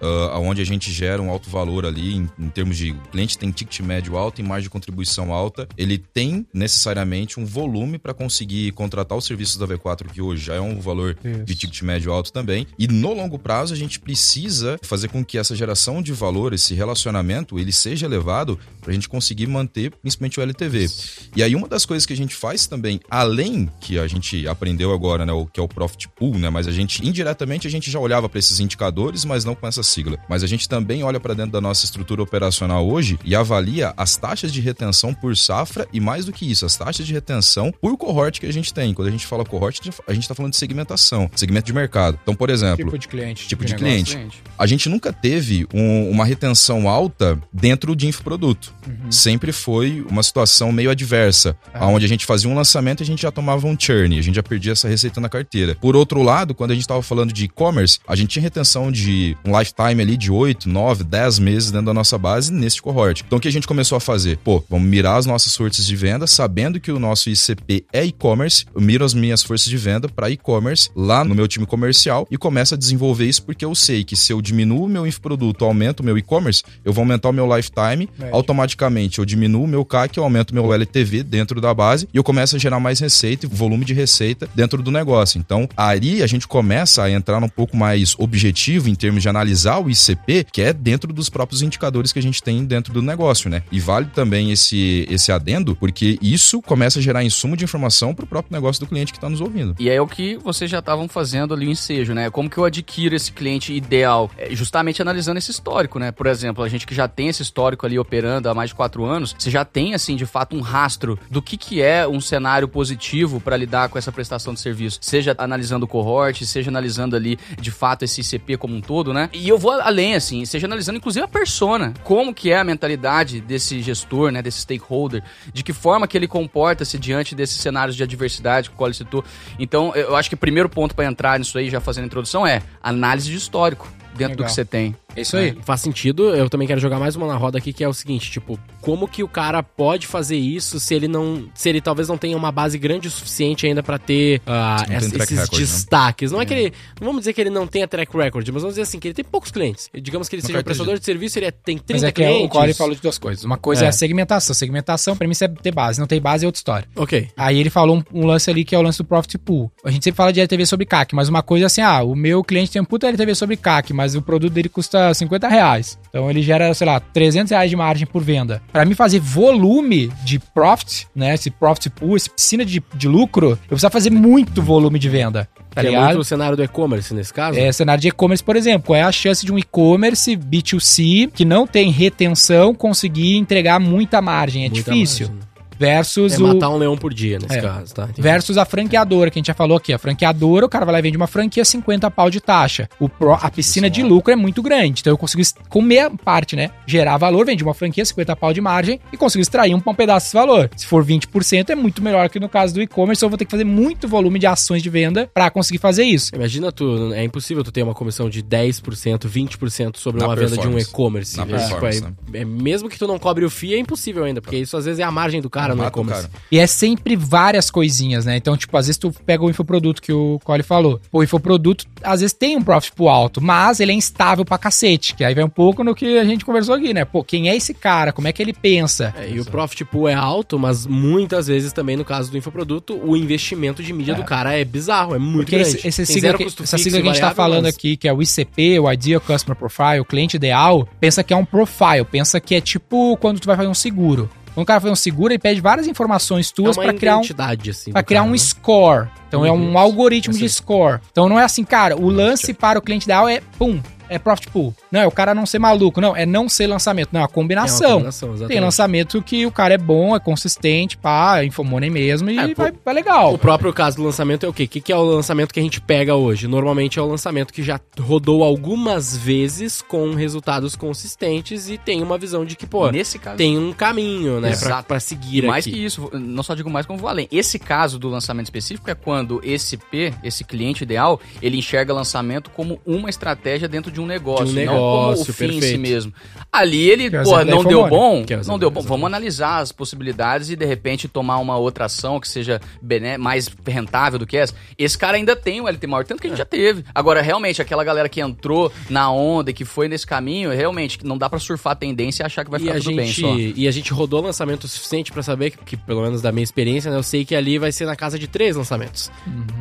Ah, onde a gente gera um alto valor ali, em, em termos de o cliente tem ticket médio alto e margem de contribuição alta, ele tem necessariamente um volume para conseguir contratar os serviços da V4, que hoje já é um valor Isso. de ticket médio alto também. E no longo prazo a gente precisa fazer com que essa geração de valor, esse relacionamento, ele seja elevado para a gente conseguir manter principalmente o LTV. E aí uma das coisas que a gente faz também, além que a gente aprendeu agora, né, o que é o profit pool, né, mas a gente indiretamente a gente já olhava para esses indicadores, mas não com essa sigla. Mas a gente também olha para dentro da nossa estrutura operacional hoje e avalia as taxas de retenção por safra e mais do que isso, as taxas de retenção por cohort que a gente tem. Quando a gente fala cohort, a gente está falando de segmentação, segmento de mercado. Então, por exemplo, tipo de cliente. Tipo de negócio. cliente. a gente nunca teve um- uma retenção alta dentro de infoproduto. Sempre foi uma situação meio adversa, onde a gente fazia um lançamento e a gente já tomava um churn, a gente já perdia essa receita na carteira. Por outro lado, quando a gente estava falando de e-commerce, a gente tinha retenção de um lifetime ali de 8, 9, 10 meses dentro da nossa base neste cohort. Então o que a gente começou a fazer? Pô, vamos mirar as nossas forças de venda, sabendo que o nosso ICP é e-commerce, eu miro as minhas forças de venda para e-commerce lá no meu time comercial e começo a desenvolver isso porque eu sei que se eu diminuo o meu infoproduto, aumento o meu e-commerce, eu vou aumentar o meu lifetime, Médio. automaticamente eu diminuo o meu CAC, eu aumento o meu LTV dentro da base e eu começo a gerar mais receita e volume de receita dentro do negócio. Então, aí a gente começa a entrar um pouco mais objetivo em termos de analisar o ICP, que é dentro dos próprios indicadores que a gente tem dentro do negócio, né? E vale também esse, esse adendo, porque isso começa a gerar insumo de informação para o próprio negócio do cliente que está nos ouvindo. E é o que vocês já estavam fazendo ali o ensejo, né? Como que eu adquiro esse cliente ideal? É justamente analisando esse histórico, né? Por exemplo, a gente que já tem esse histórico ali operando há mais de quatro anos, você já tem, assim, de fato, um rastro do que, que é um cenário positivo para lidar com essa prestação de serviço. Seja analisando o cohort, seja analisando ali, de fato, esse ICP como um todo, né? E eu vou além, assim, seja analisando, inclusive, a persona. Como que é a mentalidade desse gestor, né? Desse stakeholder. De que forma que ele comporta-se diante desses cenários de adversidade que o Cole citou. Então, eu acho que o primeiro ponto para entrar nisso aí, já fazendo a introdução, é análise de histórico dentro do Legal. que você tem. É isso aí. Faz sentido. Eu também quero jogar mais uma na roda aqui, que é o seguinte, tipo, como que o cara pode fazer isso se ele não. Se ele talvez não tenha uma base grande o suficiente ainda pra ter ah, Não track esses record, né? destaques. Não é que ele. Não vamos dizer que ele não tenha track record, mas vamos dizer assim, que ele tem poucos clientes. Digamos que ele Uma seja um prestador de serviço, ele é- tem 30 Mas é que clientes. o Corey falou de duas coisas. Uma coisa é. É. a segmentação. Segmentação, pra mim, isso é ter base. Não tem base é outra história. Ok. Aí ele falou um, um lance ali que é o lance do Profit Pool. A gente sempre fala de LTV sobre CAC, mas uma coisa é assim, ah, o meu cliente tem um puta LTV sobre CAC, mas o produto dele custa 50 reais. Então ele gera, sei lá, 300 reais de margem por venda. Pra mim fazer volume de profit, né, esse Profit Pool, essa piscina de, de lucro, eu precisava fazer muito volume de venda. Tá que é ligado? muito o cenário do e-commerce nesse caso. É, cenário de e-commerce, por exemplo. Qual é a chance de um e-commerce B2C que não tem retenção conseguir entregar muita margem? É Muita difícil. margem, né? Versus É o matar um leão por dia nesse É. caso, tá? Entendi. versus a franqueadora, que a gente já falou aqui. A franqueadora, o cara vai lá e vende uma franquia 50 pau de taxa. O pro- a piscina de lucro é muito grande. Então eu consigo comer a parte, né? Gerar valor, vende uma franquia 50 pau de margem e consigo extrair um, um pedaço desse valor. Se for 20%, é muito melhor que no caso do e-commerce. Eu vou ter que fazer muito volume de ações de venda para conseguir fazer isso. Imagina tu, é impossível tu ter uma comissão de 10%, 20% sobre Na uma venda de um e-commerce. É, tipo, é- é- mesmo que tu não cobre o FII, é impossível ainda, porque isso às vezes é a margem do cara no e-commerce. E é sempre várias coisinhas, né? Então, tipo, às vezes tu pega o infoproduto que o Cole falou. Pô, o infoproduto, às vezes tem um profit pro alto, mas ele é instável pra cacete. Que aí vai um pouco no que a gente conversou aqui, né? Pô, quem é esse cara? Como é que ele pensa? É, e o profit pool é alto, mas muitas vezes também no caso do infoproduto, o investimento de mídia do cara é bizarro, é muito Porque grande. esse, esse sigla que, essa sigla que a gente tá falando mas- aqui, que é o ICP, o Ideal Customer Profile, o cliente ideal, pensa que é um profile, pensa que é tipo quando tu vai fazer um seguro. Quando o cara faz um seguro, ele pede várias informações tuas é uma pra criar um, assim. Do criar cara, um né? score. Então é um Uhum. algoritmo de score. Então não é assim, cara, o lance para o cliente ideal é pum, é profit pool. Não, é o cara não ser maluco, não, é não ser lançamento, não, é a É uma combinação. combinação, Tem lançamento que o cara é bom, é consistente, pá, infomoney mesmo e É, vai, vai legal. O próprio caso do lançamento é o quê? O que, que é o lançamento que a gente pega hoje? Normalmente é o lançamento que já rodou algumas vezes com resultados consistentes e tem uma visão de que, pô, Nesse caso. tem um caminho, né, pra, Exato. pra E seguir mais aqui. que isso, não só digo mais como vou além. Esse caso do lançamento específico é quando esse P, esse cliente ideal, ele enxerga lançamento como uma estratégia dentro de um negócio, De um não como o negócio, fim em si mesmo. Ali ele, Que o pô, não deu bom, Que é o não deu bom, vamos analisar as possibilidades e de repente tomar uma outra ação que seja bené mais rentável do que essa. Esse cara ainda tem o LT maior, tanto que a gente já teve. Agora, realmente, aquela galera que entrou na onda e que foi nesse caminho, realmente, não dá pra surfar a tendência e achar que vai E ficar a, tudo bem gente, só. e a gente rodou lançamento suficiente pra saber que, que, pelo menos da minha experiência, né, eu sei que ali vai ser na casa de três lançamentos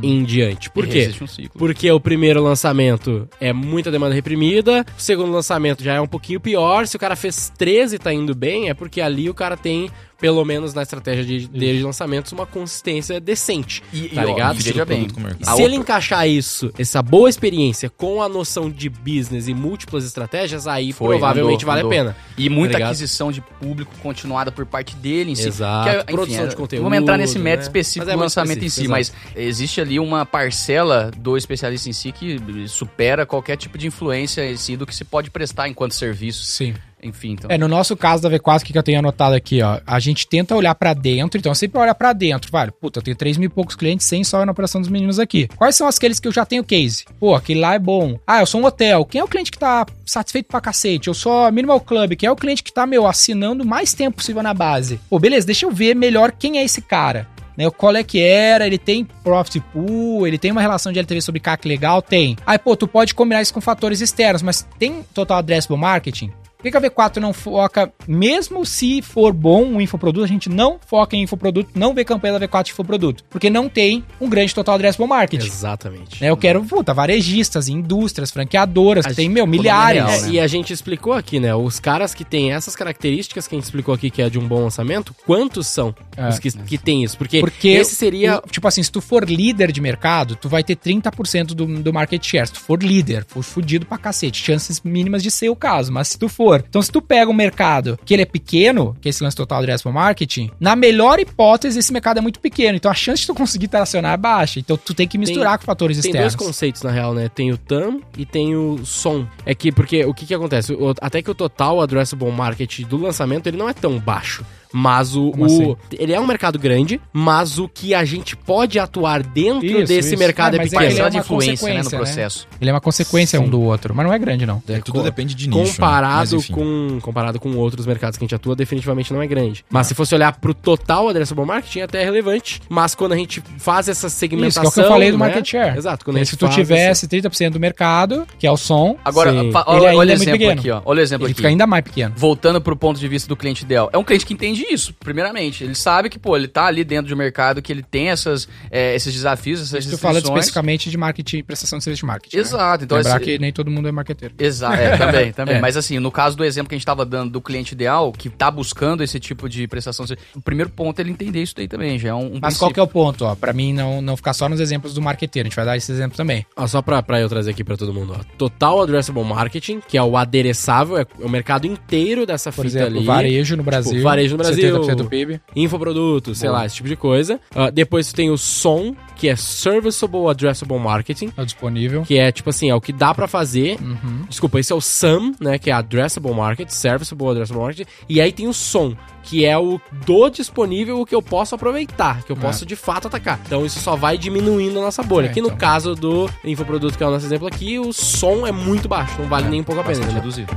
em diante. Por E quê? um ciclo. Porque o primeiro lançamento é muita demanda reprimida, o segundo lançamento já é um pouquinho pior. Se o cara fez 13 e tá indo bem, é porque ali o cara tem, pelo menos na estratégia de, dele de lançamentos, uma consistência decente. E, tá e, ó, ligado? veja bem. E se outra- ele encaixar isso, essa boa experiência, com a noção de business e múltiplas estratégias, aí Foi, provavelmente andou, vale andou. a pena. E muita Tá aquisição de público continuada por parte dele em si. Exato. Que é, enfim, Produção é, de conteúdo, Vamos entrar nesse método né? específico é do lançamento em si, específico, mas existe ali uma parcela do especialista em si que supera qualquer tipo de influência em si do que se pode prestar enquanto serviço. Sim. Enfim, então. É, no nosso caso da V4, o que que eu tenho anotado aqui, ó? A gente tenta olhar pra dentro, então sempre olha pra dentro. Vale, puta, eu tenho 3 mil e poucos clientes sem só na operação dos meninos aqui. Quais são aqueles que eu já tenho case? Pô, aquele lá é bom. Ah, eu sou um hotel. Quem é o cliente que tá satisfeito pra cacete? Eu sou a Minimal Club. Quem é o cliente que tá, meu, assinando mais tempo possível na base? Pô, beleza, deixa eu ver melhor quem é esse cara. Né, qual é que era, ele tem profit pool, ele tem uma relação de LTV sobre CAC legal? Tem. Aí, pô, tu pode combinar isso com fatores externos, mas tem total addressable marketing? Por que, que a V4 não foca, mesmo se for bom um infoproduto, a gente não foca em infoproduto, não vê campanha da V4 de infoproduto? Porque não tem um grande total addressable marketing. Exatamente. Né, eu quero, puta, varejistas, indústrias, franqueadoras, que A tem, gente- meu, milhares. real, É, né? E a gente explicou aqui, né? Os caras que têm essas características que a gente explicou aqui, que é de um bom lançamento, quantos são É. os que, que tem isso? Porque, Porque esse seria. o- tipo assim, se tu for líder de mercado, tu vai ter 30% do, do market share. Se tu for líder, for fudido pra cacete. Chances mínimas de ser o caso, mas se tu for. Então, se tu pega um mercado que ele é pequeno, que é esse lance total addressable marketing, na melhor hipótese, esse mercado é muito pequeno. Então, a chance de tu conseguir tracionar é baixa. Então, tu tem que misturar com fatores Tem externos. dois conceitos, na real, né? Tem o TAM e tem o SOM. É que, porque o que que acontece? O- até que o total addressable market do lançamento, ele não é tão baixo. Mas o, o- assim? ele é um mercado grande, mas o que a gente pode atuar dentro Isso, desse isso. mercado É, é, é pequeno. que ele é uma influência né, no né? processo. Ele é uma consequência Sim. um do outro, mas não é grande, não. É, tudo co- depende de nicho. né? Mas, comparado enfim. com comparado com outros mercados que a gente atua, definitivamente não é grande. Mas se fosse olhar pro total addressable marketing, é até relevante. Mas quando a gente faz essa segmentação... Isso, que é o que eu falei do né? market share. Exato. Quando a gente se tu faz tivesse 30% do mercado, que é o som, Agora, olha, olha é o exemplo pequeno. aqui, ó. Olha o exemplo ele aqui. fica ainda mais pequeno. Voltando pro ponto de vista do cliente ideal. É um cliente que entende isso, primeiramente. Ele sabe que, pô, ele tá ali dentro de um mercado que ele tem essas, é, esses desafios, essas Tu fala restrições. especificamente de marketing, prestação de serviço de marketing. né? Exato. Então, Lembrar esse- que nem todo mundo é marqueteiro. Exato, é, também, também. É. Mas assim, no caso do exemplo que a gente estava dando do cliente ideal, que tá buscando esse tipo de prestação, de serviço, o primeiro ponto é ele entender isso daí também, já é um, um Mas qual que é o ponto, ó? Pra mim não, não ficar só nos exemplos do marqueteiro. A gente vai dar esse exemplo também. Ó, só pra, pra eu trazer aqui pra todo mundo, ó. Total Addressable Marketing, que é o adereçável, é o mercado inteiro dessa Por fita exemplo, ali. varejo no Brasil. Tipo, varejo no Se Brasil. 70% do PIB. Infoprodutos, sei lá, esse tipo de coisa. Ah, depois tu tem o som, que é Serviceable Addressable Marketing. É o disponível. Que é, tipo assim, é o que dá pra fazer. Uhum. Desculpa, esse é o SAM, né? Que é Addressable Market, Serviceable Addressable Market. E aí tem o som, que é o do disponível o que eu posso aproveitar, que eu É. posso de fato atacar. Então isso só vai diminuindo a nossa bolha. É, que no então. caso do infoproduto, que é o nosso exemplo aqui, o som é muito baixo, não vale nem um pouco a pena. Reduzido.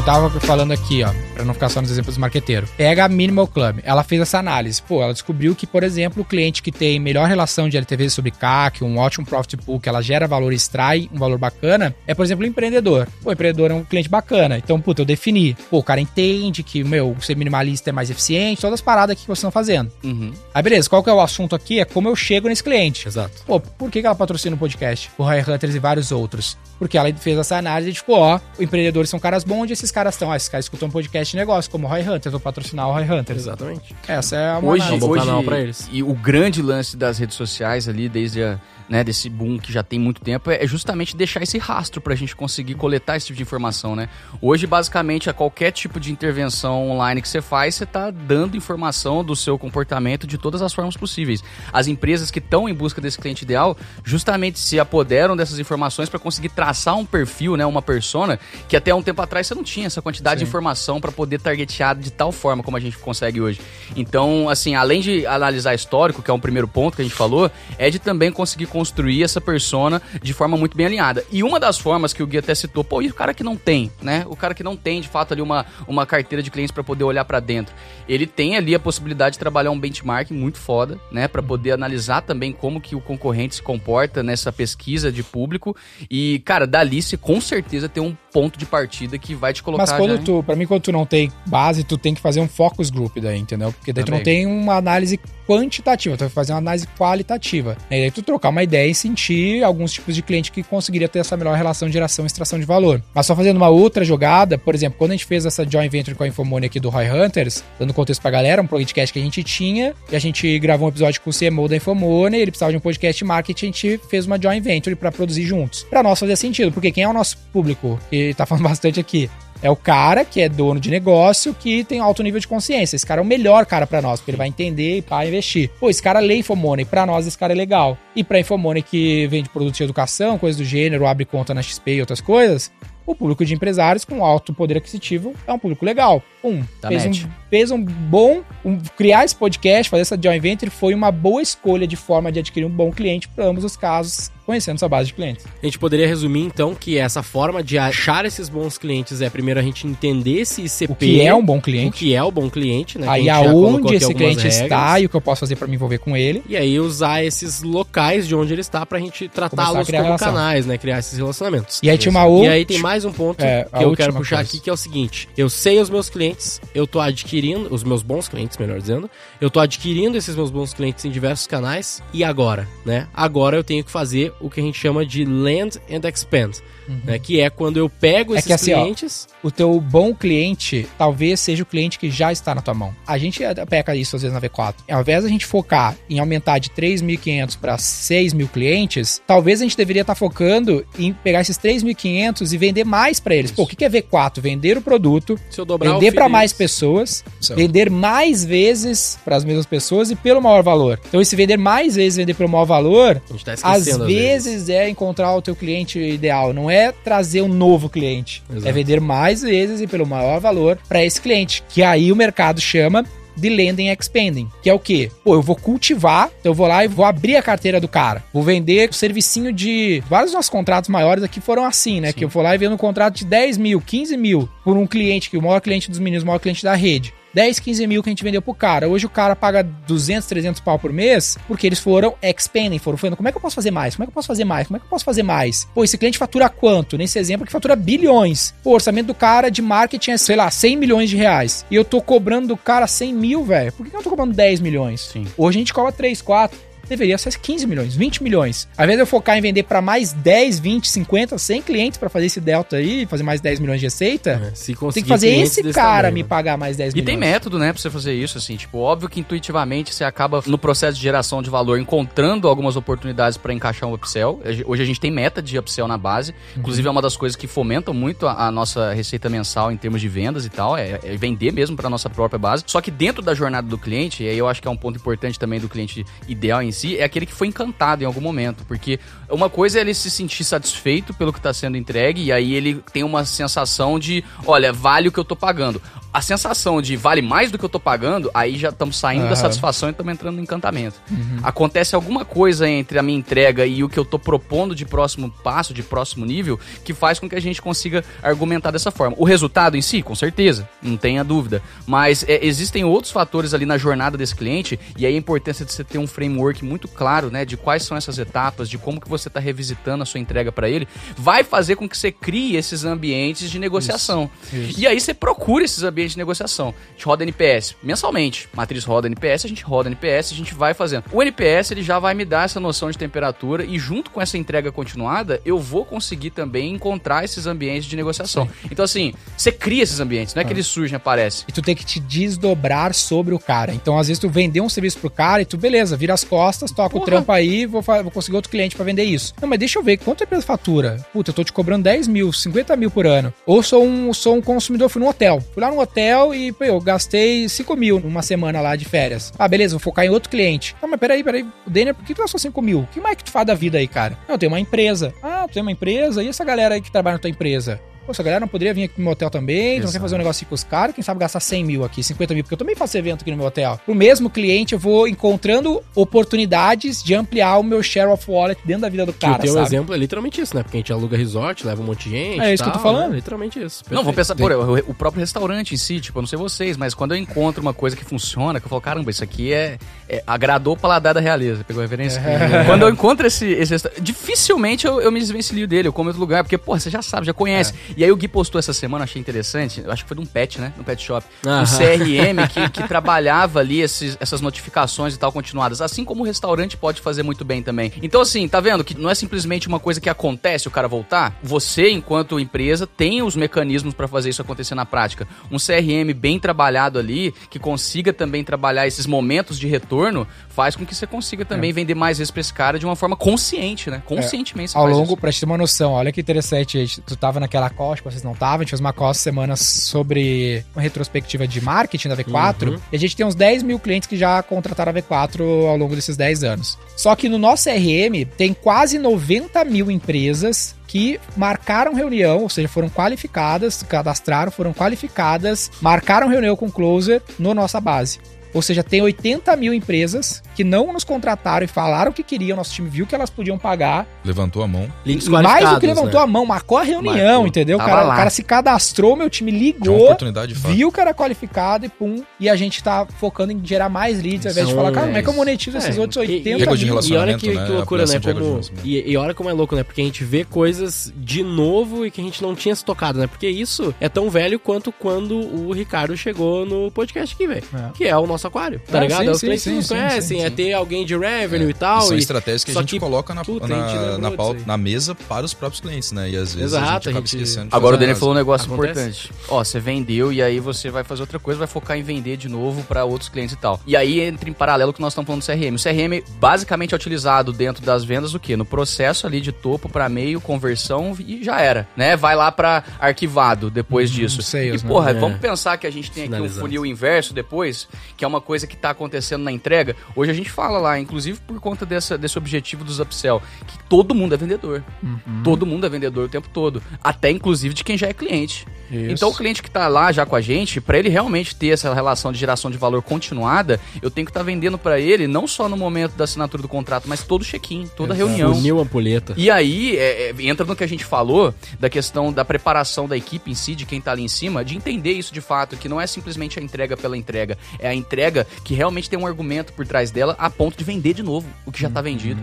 Eu tava falando aqui, ó, pra não ficar só nos exemplos do marqueteiro. Pega a Minimal Club. Ela fez essa análise. Pô, ela descobriu que, por exemplo, o cliente que tem melhor relação de LTV sobre CAC, um ótimo profit pool, que ela gera valor e extrai um valor bacana, é, por exemplo, o empreendedor. Pô, o empreendedor é um cliente bacana. Então, puta, eu defini. Pô, o cara entende que, meu, ser minimalista é mais eficiente, todas as paradas aqui que vocês estão fazendo. Uhum. Aí, beleza, qual que é o assunto aqui? É como eu chego nesse cliente. Exato. Pô, por que que ela patrocina o podcast? O Roy Hunters e vários outros. Porque ela fez essa análise e ficou, ó, empreendedores são caras bons, onde esses caras estão? Ah, esses caras escutam um podcast de negócio, como o Roy Hunters, vou patrocinar o Roy Hunters. Exatamente. Essa é a Hoje, É um bom hoje canal pra eles. e o grande lance das redes sociais ali, desde a, né, desse boom que já tem muito tempo, é justamente deixar esse rastro pra gente conseguir coletar esse tipo de informação, né? Hoje, basicamente, a qualquer tipo de intervenção online que você faz, você tá dando informação do seu comportamento de todas as formas possíveis. As empresas que estão em busca desse cliente ideal, justamente se apoderam dessas informações para conseguir traçar um perfil, né, uma persona, que até um tempo atrás você não tinha essa quantidade de informação para poder targetear de tal forma como a gente consegue hoje. Então, assim, além de analisar histórico, que é um primeiro ponto que a gente falou, é de também conseguir construir essa persona de forma muito bem alinhada. E uma das formas que o Gui até citou, pô, e o cara que não tem, né? O cara que não tem, de fato, ali uma, uma carteira de clientes para poder olhar para dentro. Ele tem ali a possibilidade de trabalhar um benchmark muito foda, né? Para poder analisar também como que o concorrente se comporta nessa pesquisa de público. E, cara, dali você com certeza tem um ponto de partida que vai te colocar Mas quando já tu, pra mim, quando tu não tem base, tu tem que fazer um focus group daí, entendeu? Porque daí tu não Também. tem uma análise quantitativa, tu vai fazer uma análise qualitativa. E aí tu trocar uma ideia e sentir alguns tipos de cliente que conseguiria ter essa melhor relação de geração e extração de valor. Mas só fazendo uma outra jogada, por exemplo, quando a gente fez essa joint venture com a Infomone aqui do Roy Hunters, dando contexto pra galera, um podcast que a gente tinha, e a gente gravou um episódio com o CMO da Infomone, ele precisava de um podcast marketing, a gente fez uma joint venture pra produzir juntos. Pra nós fazer sentido, porque quem é o nosso público, que tá falando bastante aqui, é o cara que é dono de negócio que tem alto nível de consciência. Esse cara é o melhor cara pra nós, porque ele vai entender e pá, investir. Pô, esse cara lê Infomoney, pra nós esse cara é legal. E pra Infomoney que vende produtos de educação, coisas do gênero, abre conta na XP e outras coisas, o público de empresários com alto poder aquisitivo é um público legal. Um, fez, um fez um bom. um- criar esse podcast, fazer essa joint venture foi uma boa escolha de forma de adquirir um bom cliente para ambos os casos, conhecendo sua base de clientes. A gente poderia resumir então que essa forma de achar esses bons clientes é primeiro a gente entender esse ICP, O que é um bom o cliente. que é o bom cliente, né? Aí gente aonde esse cliente está regras. e o que eu posso fazer para me envolver com ele. E aí usar esses locais de onde ele está gente Começar a tratá-los criar como canais, né? Criar esses relacionamentos. E aí tinha uma E outra. aí tem mais um ponto É, que eu quero puxar coisa. aqui, que é o seguinte. Eu sei os meus clientes, eu tô adquirindo, os meus bons clientes, melhor dizendo, eu tô adquirindo esses meus bons clientes em diversos canais, e agora, né? Agora eu tenho que fazer o que a gente chama de land and expand, né? Que é quando eu pego É esses que assim, ó, clientes... o teu bom cliente talvez seja o cliente que já está na tua mão. A gente peca isso às vezes na V4. Ao invés da gente focar em aumentar de 3.500 para 6.000 clientes, talvez a gente deveria estar focando em pegar esses 3.500 e vender mais para eles. Pô, o que é V4? Vender o produto, vender para mais pessoas, vender mais vezes para as mesmas pessoas e pelo maior valor. Então, esse vender mais vezes, vender pelo maior valor, A tá às esquecendo vezes é encontrar o teu cliente ideal, não é trazer um novo cliente. Exato. É vender mais vezes e pelo maior valor para esse cliente, que aí o mercado chama de lending and expanding, que é o quê? Pô, eu vou cultivar, então eu vou lá e vou abrir a carteira do cara. Vou vender o servicinho de... Vários dos nossos contratos maiores aqui foram assim, né? Que eu vou lá e vendo um contrato de 10 mil, 15 mil por um cliente, que o maior cliente dos meninos, o maior cliente da rede. 10, 15 mil que a gente vendeu pro cara. Hoje o cara paga 200, 300 pau por mês porque eles foram expanding, foram falando, como é que eu posso fazer mais? Como é que eu posso fazer mais? Como é que eu posso fazer mais? Pô, esse cliente fatura quanto? Nesse exemplo que fatura bilhões. Pô, o orçamento do cara de marketing é, sei lá, 100 milhões de reais. E eu tô cobrando do cara 100 mil, velho. Por que eu não tô cobrando 10 milhões? Sim. Hoje a gente cobra 3, 4. Deveria ser 15 milhões, 20 milhões. Ao invés de eu focar em vender para mais 10, 20, 50, 100 clientes para fazer esse delta aí, fazer mais 10 milhões de receita, É, se tem que fazer esse cara tamanho, me né? pagar mais 10 E milhões. tem método, né, pra você fazer isso, assim, tipo, óbvio que intuitivamente você acaba no processo de geração de valor encontrando algumas oportunidades pra encaixar um upsell. Hoje a gente tem meta de upsell na base, inclusive é uma das coisas que fomentam muito a, a nossa receita mensal em termos de vendas e tal, é, é vender mesmo pra nossa própria base. Só que dentro da jornada do cliente, e aí eu acho que é um ponto importante também do cliente ideal em si, é aquele que foi encantado em algum momento, porque uma coisa é ele se sentir satisfeito pelo que está sendo entregue e aí ele tem uma sensação de, olha, vale o que eu tô pagando. A sensação de vale mais do que eu tô pagando, aí já estamos saindo da Aham. satisfação e estamos entrando no encantamento. Acontece alguma coisa entre a minha entrega e o que eu tô propondo de próximo passo, de próximo nível, que faz com que a gente consiga argumentar dessa forma. O resultado em si, com certeza, não tenha dúvida. Mas é, existem outros fatores ali na jornada desse cliente, e aí a importância de você ter um framework muito claro, né, de quais são essas etapas, de como que você está revisitando a sua entrega para ele, vai fazer com que você crie esses ambientes de negociação. E aí você procura esses ambientes de negociação. A gente roda NPS mensalmente. Matriz roda NPS, a gente roda NPS, a gente vai fazendo. O NPS ele já vai me dar essa noção de temperatura e junto com essa entrega continuada, eu vou conseguir também encontrar esses ambientes de negociação. Então assim, você cria esses ambientes, não é que eles surgem aparecem. E tu tem que te desdobrar sobre o cara. Então, às vezes, tu vendeu um serviço pro cara e tu, beleza, vira as costas, toca o trampo aí, vou, vou conseguir outro cliente pra vender isso. Não, mas deixa eu ver, quanto a empresa fatura? Puta, eu tô te cobrando 10 mil, 50 mil por ano. Ou sou um, sou um consumidor, fui num hotel. Fui lá no hotel e, pô, eu gastei 5 mil numa semana lá de férias. Ah, beleza, vou focar em outro cliente. Não, mas peraí, peraí, Daniel, por que tu gastou 5 mil? O que mais que tu faz da vida aí, cara? Não, eu tenho uma empresa. Ah, tu tem uma empresa? E essa galera aí que trabalha na tua empresa? Pô, essa galera não poderia vir aqui no meu hotel também, então quer fazer um negócio com os caras, quem sabe gastar 100 mil aqui, 50 mil, porque eu também faço evento aqui no meu hotel. Pro mesmo cliente, eu vou encontrando oportunidades de ampliar o meu share of wallet dentro da vida do Que cara, o teu sabe? exemplo é literalmente isso, né? Porque a gente aluga resort, leva um monte de gente. É isso que eu tô tal, falando. né? Literalmente isso. Não, vou Perfeito. pensar, pô, o, o próprio restaurante em si, tipo, eu não sei vocês, mas quando eu encontro uma coisa que funciona, que eu falo, caramba, isso aqui é, é- agradou o paladar da realeza, pegou a referência? Quando eu encontro esse, esse dificilmente eu, eu me desvencilho dele, eu como em outro lugar, porque, pô, você já sabe, já conhece. E aí o Gui postou essa semana, achei interessante, eu acho que foi de um pet, né, no pet shop, um. CRM que, que trabalhava ali esses- essas notificações e tal continuadas, assim como o restaurante pode fazer muito bem também. Então, assim, tá vendo que não é simplesmente uma coisa que acontece o cara voltar? Você, enquanto empresa, tem os mecanismos pra fazer isso acontecer na prática. Um CRM bem trabalhado ali, que consiga também trabalhar esses momentos de retorno, faz com que você consiga também vender mais vezes pra esse cara de uma forma consciente, né? Conscientemente você Ao longo, isso. pra te ter uma noção, olha que interessante, tu tava naquela call, acho que vocês não estavam, a gente fez uma call essa semana sobre uma retrospectiva de marketing da V4, Uhum. e a gente tem uns 10 mil clientes que já contrataram a V4 ao longo desses 10 anos. Só que no nosso CRM tem quase 90 mil empresas que marcaram reunião, ou seja, foram qualificadas, cadastraram, foram qualificadas, marcaram reunião com o closer no nossa base. Ou seja, tem 80 mil empresas que não nos contrataram e falaram que queriam, nosso time viu que elas podiam pagar, Levantou a mão. Links mais do que levantou né? a mão, marcou a reunião, Marcou. entendeu? O cara, o cara se cadastrou, meu time ligou, viu que era qualificado e pum. E a gente tá focando em gerar mais leads, ao invés de falar, cara, como é que eu monetizo esses É, outros e- 80 Regras de mil? E olha que, né? que loucura, né? Como, e, e olha como é louco, né? Porque a gente vê coisas de novo e que a gente não tinha se tocado, né? Porque isso é tão velho quanto quando o Ricardo chegou no podcast aqui, velho. É. Que é o nosso aquário, tá Ah, ligado? sim, é os clientes sim, nos sim, conhecem, sim, é ter alguém de revenue e E tal. são e- estratégias que a gente que, coloca na, puta, a gente na, na, disso pauta- na mesa para os próprios clientes, né? E às vezes Exato, a gente a acaba gente- esquecendo. Agora o fazer Dani as- falou um negócio Acontece. importante. Ó, você vendeu e aí você vai fazer outra coisa, vai focar em vender de novo pra outros clientes e tal. E aí entra em paralelo que nós estamos falando do CRM. O CRM basicamente é utilizado dentro das vendas o quê? No processo ali de topo pra meio, conversão e já era, né? Vai lá pra arquivado depois disso. sales, e né? porra, É. vamos pensar que a gente tem aqui um funil inverso depois, que é uma coisa que tá acontecendo na entrega. Hoje a gente fala lá, inclusive por conta dessa, desse objetivo dos upsell, que todo mundo é vendedor. Uhum. Todo mundo é vendedor o tempo todo. Até inclusive de quem já é cliente. Isso. Então o cliente que tá lá já com a gente, pra ele realmente ter essa relação de geração de valor continuada, eu tenho que estar vendendo pra ele não só no momento da assinatura do contrato, mas todo check-in, toda reunião. Funil ampulheta. E aí, é, é, entra no que a gente falou da questão da preparação da equipe em si, de quem tá ali em cima, de entender isso de fato, que não é simplesmente a entrega pela entrega, é a entrega que realmente tem um argumento por trás dela a ponto de vender de novo o que já tá vendido.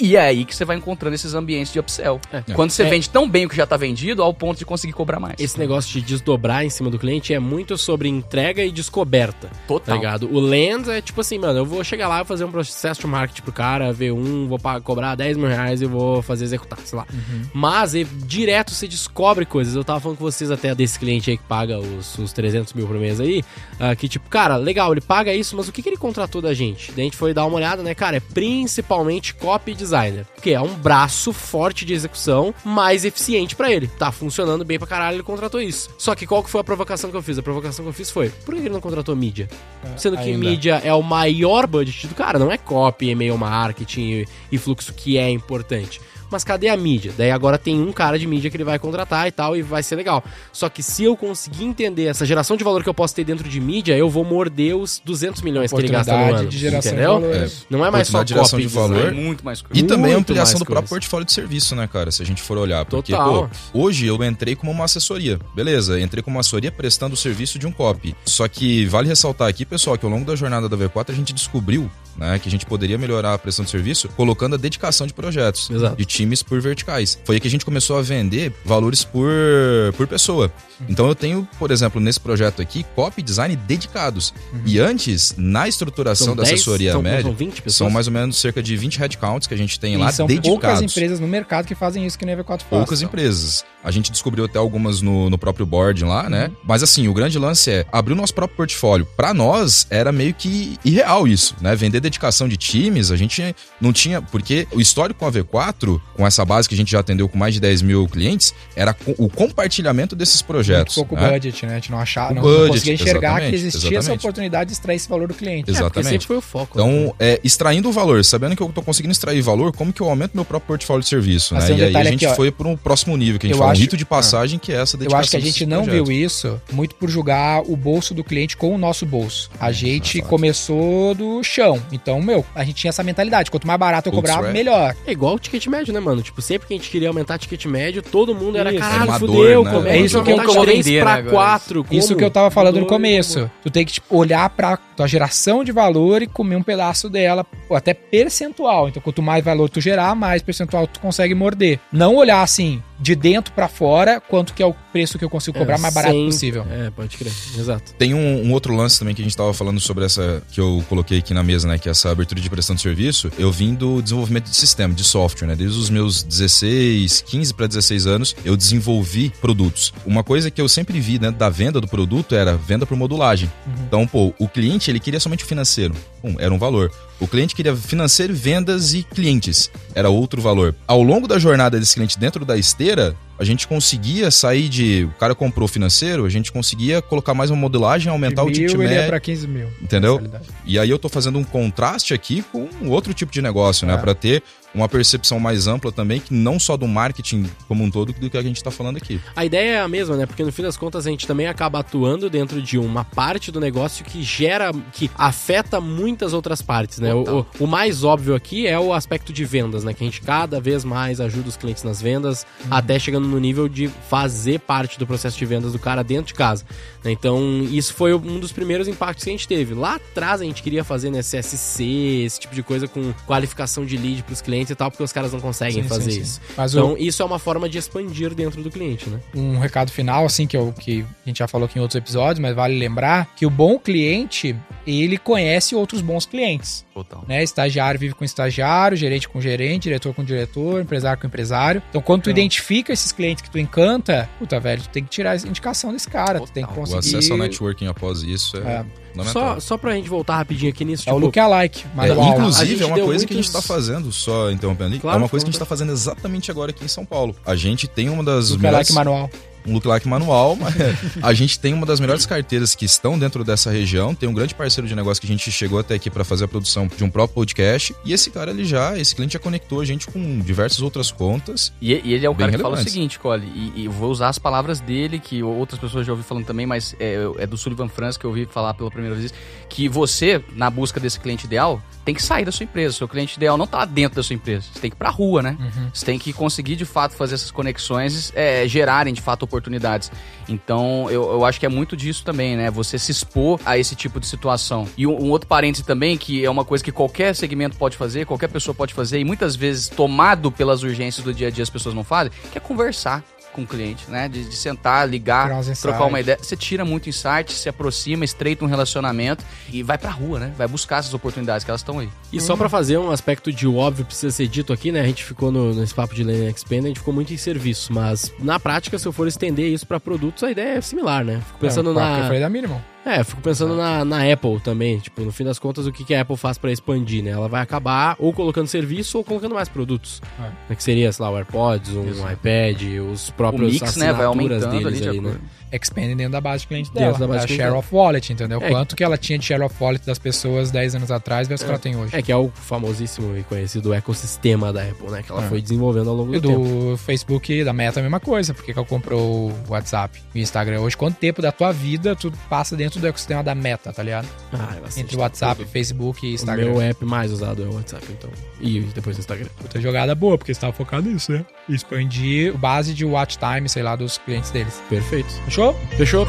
E é aí que você vai encontrando esses ambientes de upsell. Quando você É. vende tão bem o que já tá vendido, ao ponto de conseguir cobrar mais. Esse negócio de desdobrar em cima do cliente é muito sobre entrega e descoberta. Tá Total. ligado? O Lens é tipo assim, mano, eu vou chegar lá e fazer um processo de marketing pro cara, ver um, vou cobrar 10 mil reais e vou fazer executar, sei lá. Mas e, direto você descobre coisas. Eu tava falando com vocês até desse cliente aí que paga os, os 300 mil por mês aí, ah, que tipo, cara, legal, ele paga isso, mas o que, que ele contratou da gente? Daí a gente foi dar uma olhada, né, cara, é principalmente copy designer. Porque é um braço forte de execução mais eficiente pra ele. Tá funcionando bem pra caralho, ele contratou isso. Só que qual que foi a provocação que eu fiz? A provocação que eu fiz foi, por que ele não contratou mídia? Sendo que ainda. mídia é o maior budget do cara, não é copy, e-mail marketing e fluxo que é importante. Mas cadê a mídia? Daí agora tem um cara de mídia que ele vai contratar e tal, e vai ser legal. Só que se eu conseguir entender essa geração de valor que eu posso ter dentro de mídia, eu vou morder os 200 milhões que ele gasta no ano. de geração entendeu? de valor. É. Não é mais só geração copy de valor. design. É muito mais E coisa. também a Muito ampliação do próprio portfólio de serviço, né, cara? Se a gente for olhar. Porque, Total. pô, hoje eu entrei como uma assessoria. Beleza, entrei como uma assessoria prestando o serviço de um copy. Só que vale ressaltar aqui, pessoal, que ao longo da jornada da V4 a gente descobriu né, que a gente poderia melhorar a prestação de serviço colocando a dedicação de projetos, Exato. de times por verticais. Foi aí que a gente começou a vender valores por, por pessoa. Então eu tenho, por exemplo, nesse projeto aqui, copy design dedicados. E antes, na estruturação São da 10, assessoria são- média, são 20 pessoas? são mais ou menos cerca de 20 headcounts que a gente tem E lá são dedicados. poucas empresas no mercado que fazem isso que nem a V4 faz. Poucas empresas. A gente descobriu até algumas no, no próprio board lá, né? Uhum. Mas assim, o grande lance é abrir o nosso próprio portfólio. Pra nós, era meio que irreal isso, né? Vender dedicação de times, a gente não tinha. Porque o histórico com a V4, com essa base que a gente já atendeu com mais de 10 mil clientes, era o compartilhamento desses Muito projetos. pouco né? budget, né? A gente não achava, não, budget, não conseguia enxergar que exatamente, existia essa exatamente. oportunidade de extrair esse valor do cliente. É, porque Exatamente. sempre foi o foco. né? Então, é, extraindo o valor, sabendo que eu tô conseguindo extrair valor, como que eu aumento meu próprio portfólio de serviço, Mas né? um e aí a gente aqui, ó. foi para um próximo nível, que a gente um acho- rito de passagem, que é essa Eu dedicação acho que a gente não projetos. viu isso muito por julgar o bolso do cliente com o nosso bolso. A gente exato. começou do chão. Então, meu, a gente tinha essa mentalidade. Quanto mais barato eu cobrar, é. melhor. É igual o ticket médio, né, mano? Tipo, sempre que a gente queria aumentar ticket médio, todo mundo era, Isso. caralho, Amador, fudeu, né? como É isso que eu- como três vender, pra né, agora? quatro. Isso como? que eu tava falando no começo. Tu tem que tipo, olhar pra tua geração de valor e comer um pedaço dela, ou até percentual. Então, quanto mais valor tu gerar, mais percentual tu consegue morder. Não olhar assim, de dentro pra fora, quanto que é o preço que eu consigo cobrar É, mais barato possível. É, pode crer. Exato. Tem um, um outro lance também que a gente tava falando sobre essa, que eu coloquei aqui na mesa, né? Que é essa abertura de prestação de serviço. Eu vim do desenvolvimento de sistema, de software, né? Desde os meus 16, 15 para 16 anos, eu desenvolvi produtos. Uma coisa que eu sempre vi dentro da venda do produto era venda por modulagem. Então, pô, o cliente, ele queria somente o financeiro. Pum, era um valor. O cliente queria financeiro, vendas e clientes. Era outro valor. Ao longo da jornada desse cliente dentro da esteira, a gente conseguia sair de. O cara comprou financeiro, a gente conseguia colocar mais uma modulagem, aumentar de o ticket médio. pra 15 mil. Entendeu? E aí eu tô fazendo um contraste aqui com outro tipo de negócio, né? É. Pra ter uma percepção mais ampla também, que não só do marketing como um todo, do que a gente tá falando aqui. A ideia é a mesma, né? Porque no fim das contas a gente também acaba atuando dentro de uma parte do negócio que gera, que afeta muitas outras partes, né? O, o- o mais óbvio aqui é o aspecto de vendas, né? Que a gente cada vez mais ajuda os clientes nas vendas, até chegando no nível de fazer parte do processo de vendas do cara dentro de casa. né? Então, isso foi um dos primeiros impactos que a gente teve. Lá atrás a gente queria fazer né, CSC, esse tipo de coisa com qualificação de lead pros clientes e tal, porque os caras não conseguem Sim, fazer sim, sim. isso. Mas Então, o- isso é uma forma de expandir dentro do cliente, né? um recado final, assim, que, eu, que a gente já falou aqui em outros episódios, mas vale lembrar que o bom cliente, ele conhece outros bons clientes. Total. Né? Estagiário vive com estagiário, gerente com gerente, diretor com diretor, empresário com empresário. Então, quando tu Então. identifica esses clientes que tu encanta, puta, velho, tu tem que tirar a indicação desse cara, tu tem que Total. O conseguir... acesso ao networking após isso é, É. Só, só pra gente voltar rapidinho aqui nisso, É o tipo, lookalike, É, manual. A inclusive, é uma coisa que a gente muitos- tá fazendo, só interrompendo ali, Claro, é uma coisa que a gente tá fazendo exatamente agora aqui em São Paulo. A gente tem uma das Lookalike melhores... manual. Um lookalike manual, mas a gente tem uma das melhores carteiras que estão dentro dessa região. Tem um grande parceiro de negócio que a gente chegou até aqui para fazer a produção de um próprio podcast. E esse cara, ele já, esse cliente já conectou a gente com diversas outras contas. E, e ele é o cara que fala o seguinte, Cole, e, e vou usar as palavras dele, que outras pessoas já ouvi falando também, mas é, é do Sullivan France que eu ouvi falar pela primeira vez, que você, na busca desse cliente ideal, tem que sair da sua empresa. Seu cliente ideal não tá dentro da sua empresa. Você tem que ir pra rua, né? Você tem que conseguir de fato fazer essas conexões é, gerarem de fato oportunidades. Então, eu, eu acho que é muito disso também, né? Você se expor a esse tipo de situação. E um, um outro parêntese também, que é uma coisa que qualquer segmento pode fazer, qualquer pessoa pode fazer, e muitas vezes, tomado pelas urgências do dia a dia, as pessoas não fazem, que é conversar com o cliente, né? De, de sentar, ligar, trocar uma ideia. Você tira muito insight, se aproxima, estreita um relacionamento e vai pra rua, né? Vai buscar essas oportunidades que elas estão aí. E só pra fazer um aspecto de óbvio precisa ser dito aqui, né? A gente ficou no, nesse papo de Lean Expand, a gente ficou muito em serviço, mas na prática, se eu for estender isso pra produtos, a ideia é similar, né? Fico pensando é, o que eu na. falei da Minimal. É, fico pensando na, na Apple também. Tipo, no fim das contas, o que, que a Apple faz pra expandir, né? Ela vai acabar ou colocando serviço ou colocando mais produtos. É. Né, Que seria, sei lá, o AirPods, um iPad, os O próprios mix, né? Vai aumentando ali deles de ali, né? Expanding dentro da base de cliente Dentro dela. da base da cliente share of wallet, entendeu? É. Quanto que ela tinha de share of wallet das pessoas 10 anos atrás versus o que ela tem hoje. É que é o famosíssimo e conhecido ecossistema da Apple, né? Que ela É. foi desenvolvendo ao longo E do tempo. do Facebook, da Meta, a mesma coisa. Por que ela comprou o WhatsApp e o Instagram? Hoje, quanto tempo da tua vida tu passa dentro do ecossistema da Meta, tá ligado? Ah, é Entre o WhatsApp, tempo. Facebook e O Instagram. meu app mais usado é o WhatsApp, então. E depois o Instagram. Puta jogada boa, porque você tava focado nisso, né? Expandir base de watch time, sei lá, dos clientes deles. Perfeito. Fechou? Fechou?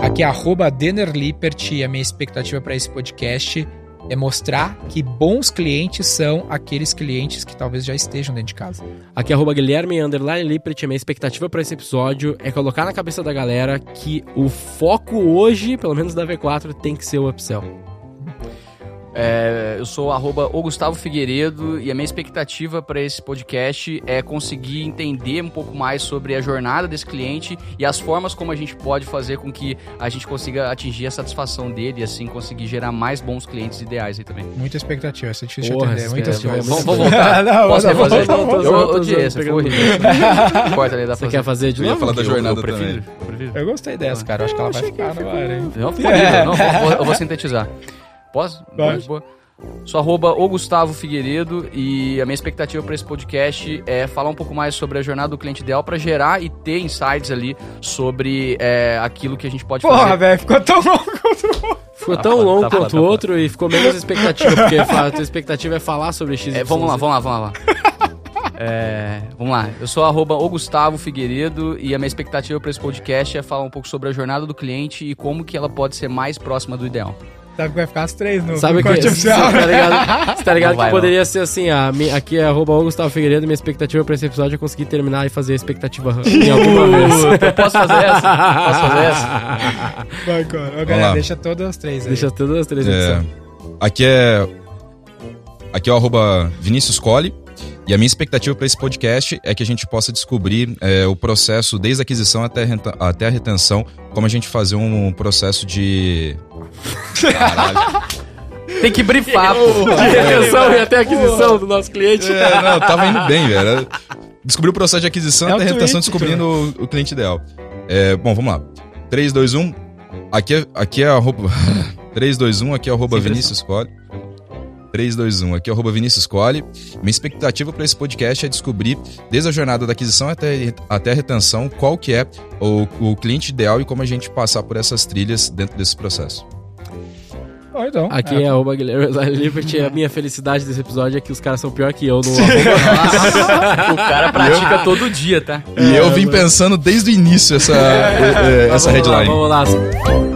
Aqui é arroba Denner Lippert e a minha expectativa para esse podcast é mostrar que bons clientes são aqueles clientes que talvez já estejam dentro de casa. Aqui é Guilherme Underline Lippert. A minha expectativa pra esse episódio é colocar na cabeça da galera que o foco hoje, pelo menos da V4, tem que ser o upsell. É, eu sou arroba o Gustavo Figueiredo e a minha expectativa para esse podcast é conseguir entender um pouco mais sobre a jornada desse cliente e as formas como a gente pode fazer com que a gente consiga atingir a satisfação dele e assim conseguir gerar mais bons clientes ideais aí também. Muita expectativa, isso é difícil Porra, essa expectativa ansioso. muito Vamos, vamos voltar. Não, Posso não, refazer? não, não, não, Eu não, odiei não, essa, não, não, horrível. Corta ali, dá pra Você quer fazer de Eu ia novo? falar da jornada eu prefiro, eu prefiro. Eu gostei dessa, cara. Eu acho que ela vai ficar no ar, hein? Não. Não, eu vou sintetizar. Posso? Pode. Boa. Sou arroba o Gustavo Figueiredo e a minha expectativa para esse podcast é falar um pouco mais sobre a jornada do cliente ideal para gerar e ter insights ali sobre é, aquilo que a gente pode Porra, fazer. velho, ficou tão longo quanto o Ficou Tá tão foda, longo tá quanto tá o foda. outro e ficou menos expectativa, porque a tua expectativa é falar sobre X É, vamos lá, vamos lá, vamos lá. É, vamos lá, eu sou arroba o Gustavo Figueiredo e a minha expectativa para esse podcast é falar um pouco sobre a jornada do cliente e como que ela pode ser mais próxima do ideal. Sabe que vai ficar as três no Sabe que, corte você oficial. tá ligado, você tá ligado Não vai, que poderia ser assim, a, mi- aqui é arroba o Gustavo Figueiredo, minha expectativa pra esse episódio é conseguir terminar e fazer a expectativa em alguma vez. Eu posso fazer essa? Posso fazer essa? Vai, cara. Ô, galera, deixa todas as três aí. Deixa todas as três É, aqui é. Aqui é o arroba Vinícius Colli. E a minha expectativa para esse podcast é que a gente possa descobrir é, o processo desde a aquisição até, a até a retenção, como a gente fazer um processo de. Caralho. Tem que brifar, pô. De retenção e até aquisição do nosso cliente. É, não, tava indo bem, velho. Descobrir o processo de aquisição É até a retenção, tweet, descobrindo o, o cliente ideal. É, bom, vamos lá. 3, 2, 1. Aqui é, aqui é arroba. 3, 2, 1, aqui é arroba Sem Vinícius Colli. 3, 2, 1, aqui é arroba Vinícius Colli. Minha expectativa para esse podcast é descobrir, desde a jornada da aquisição até, até a retenção, qual que é o, o cliente ideal e como a gente passar por essas trilhas dentro desse processo. Ó, então. Aqui é arroba Guilherme Liberty. A minha felicidade desse episódio é que os caras são pior que eu no. O cara pratica todo dia, tá? E eu vim pensando desde o início essa, é, essa Vamos lá, headline. Vamos lá.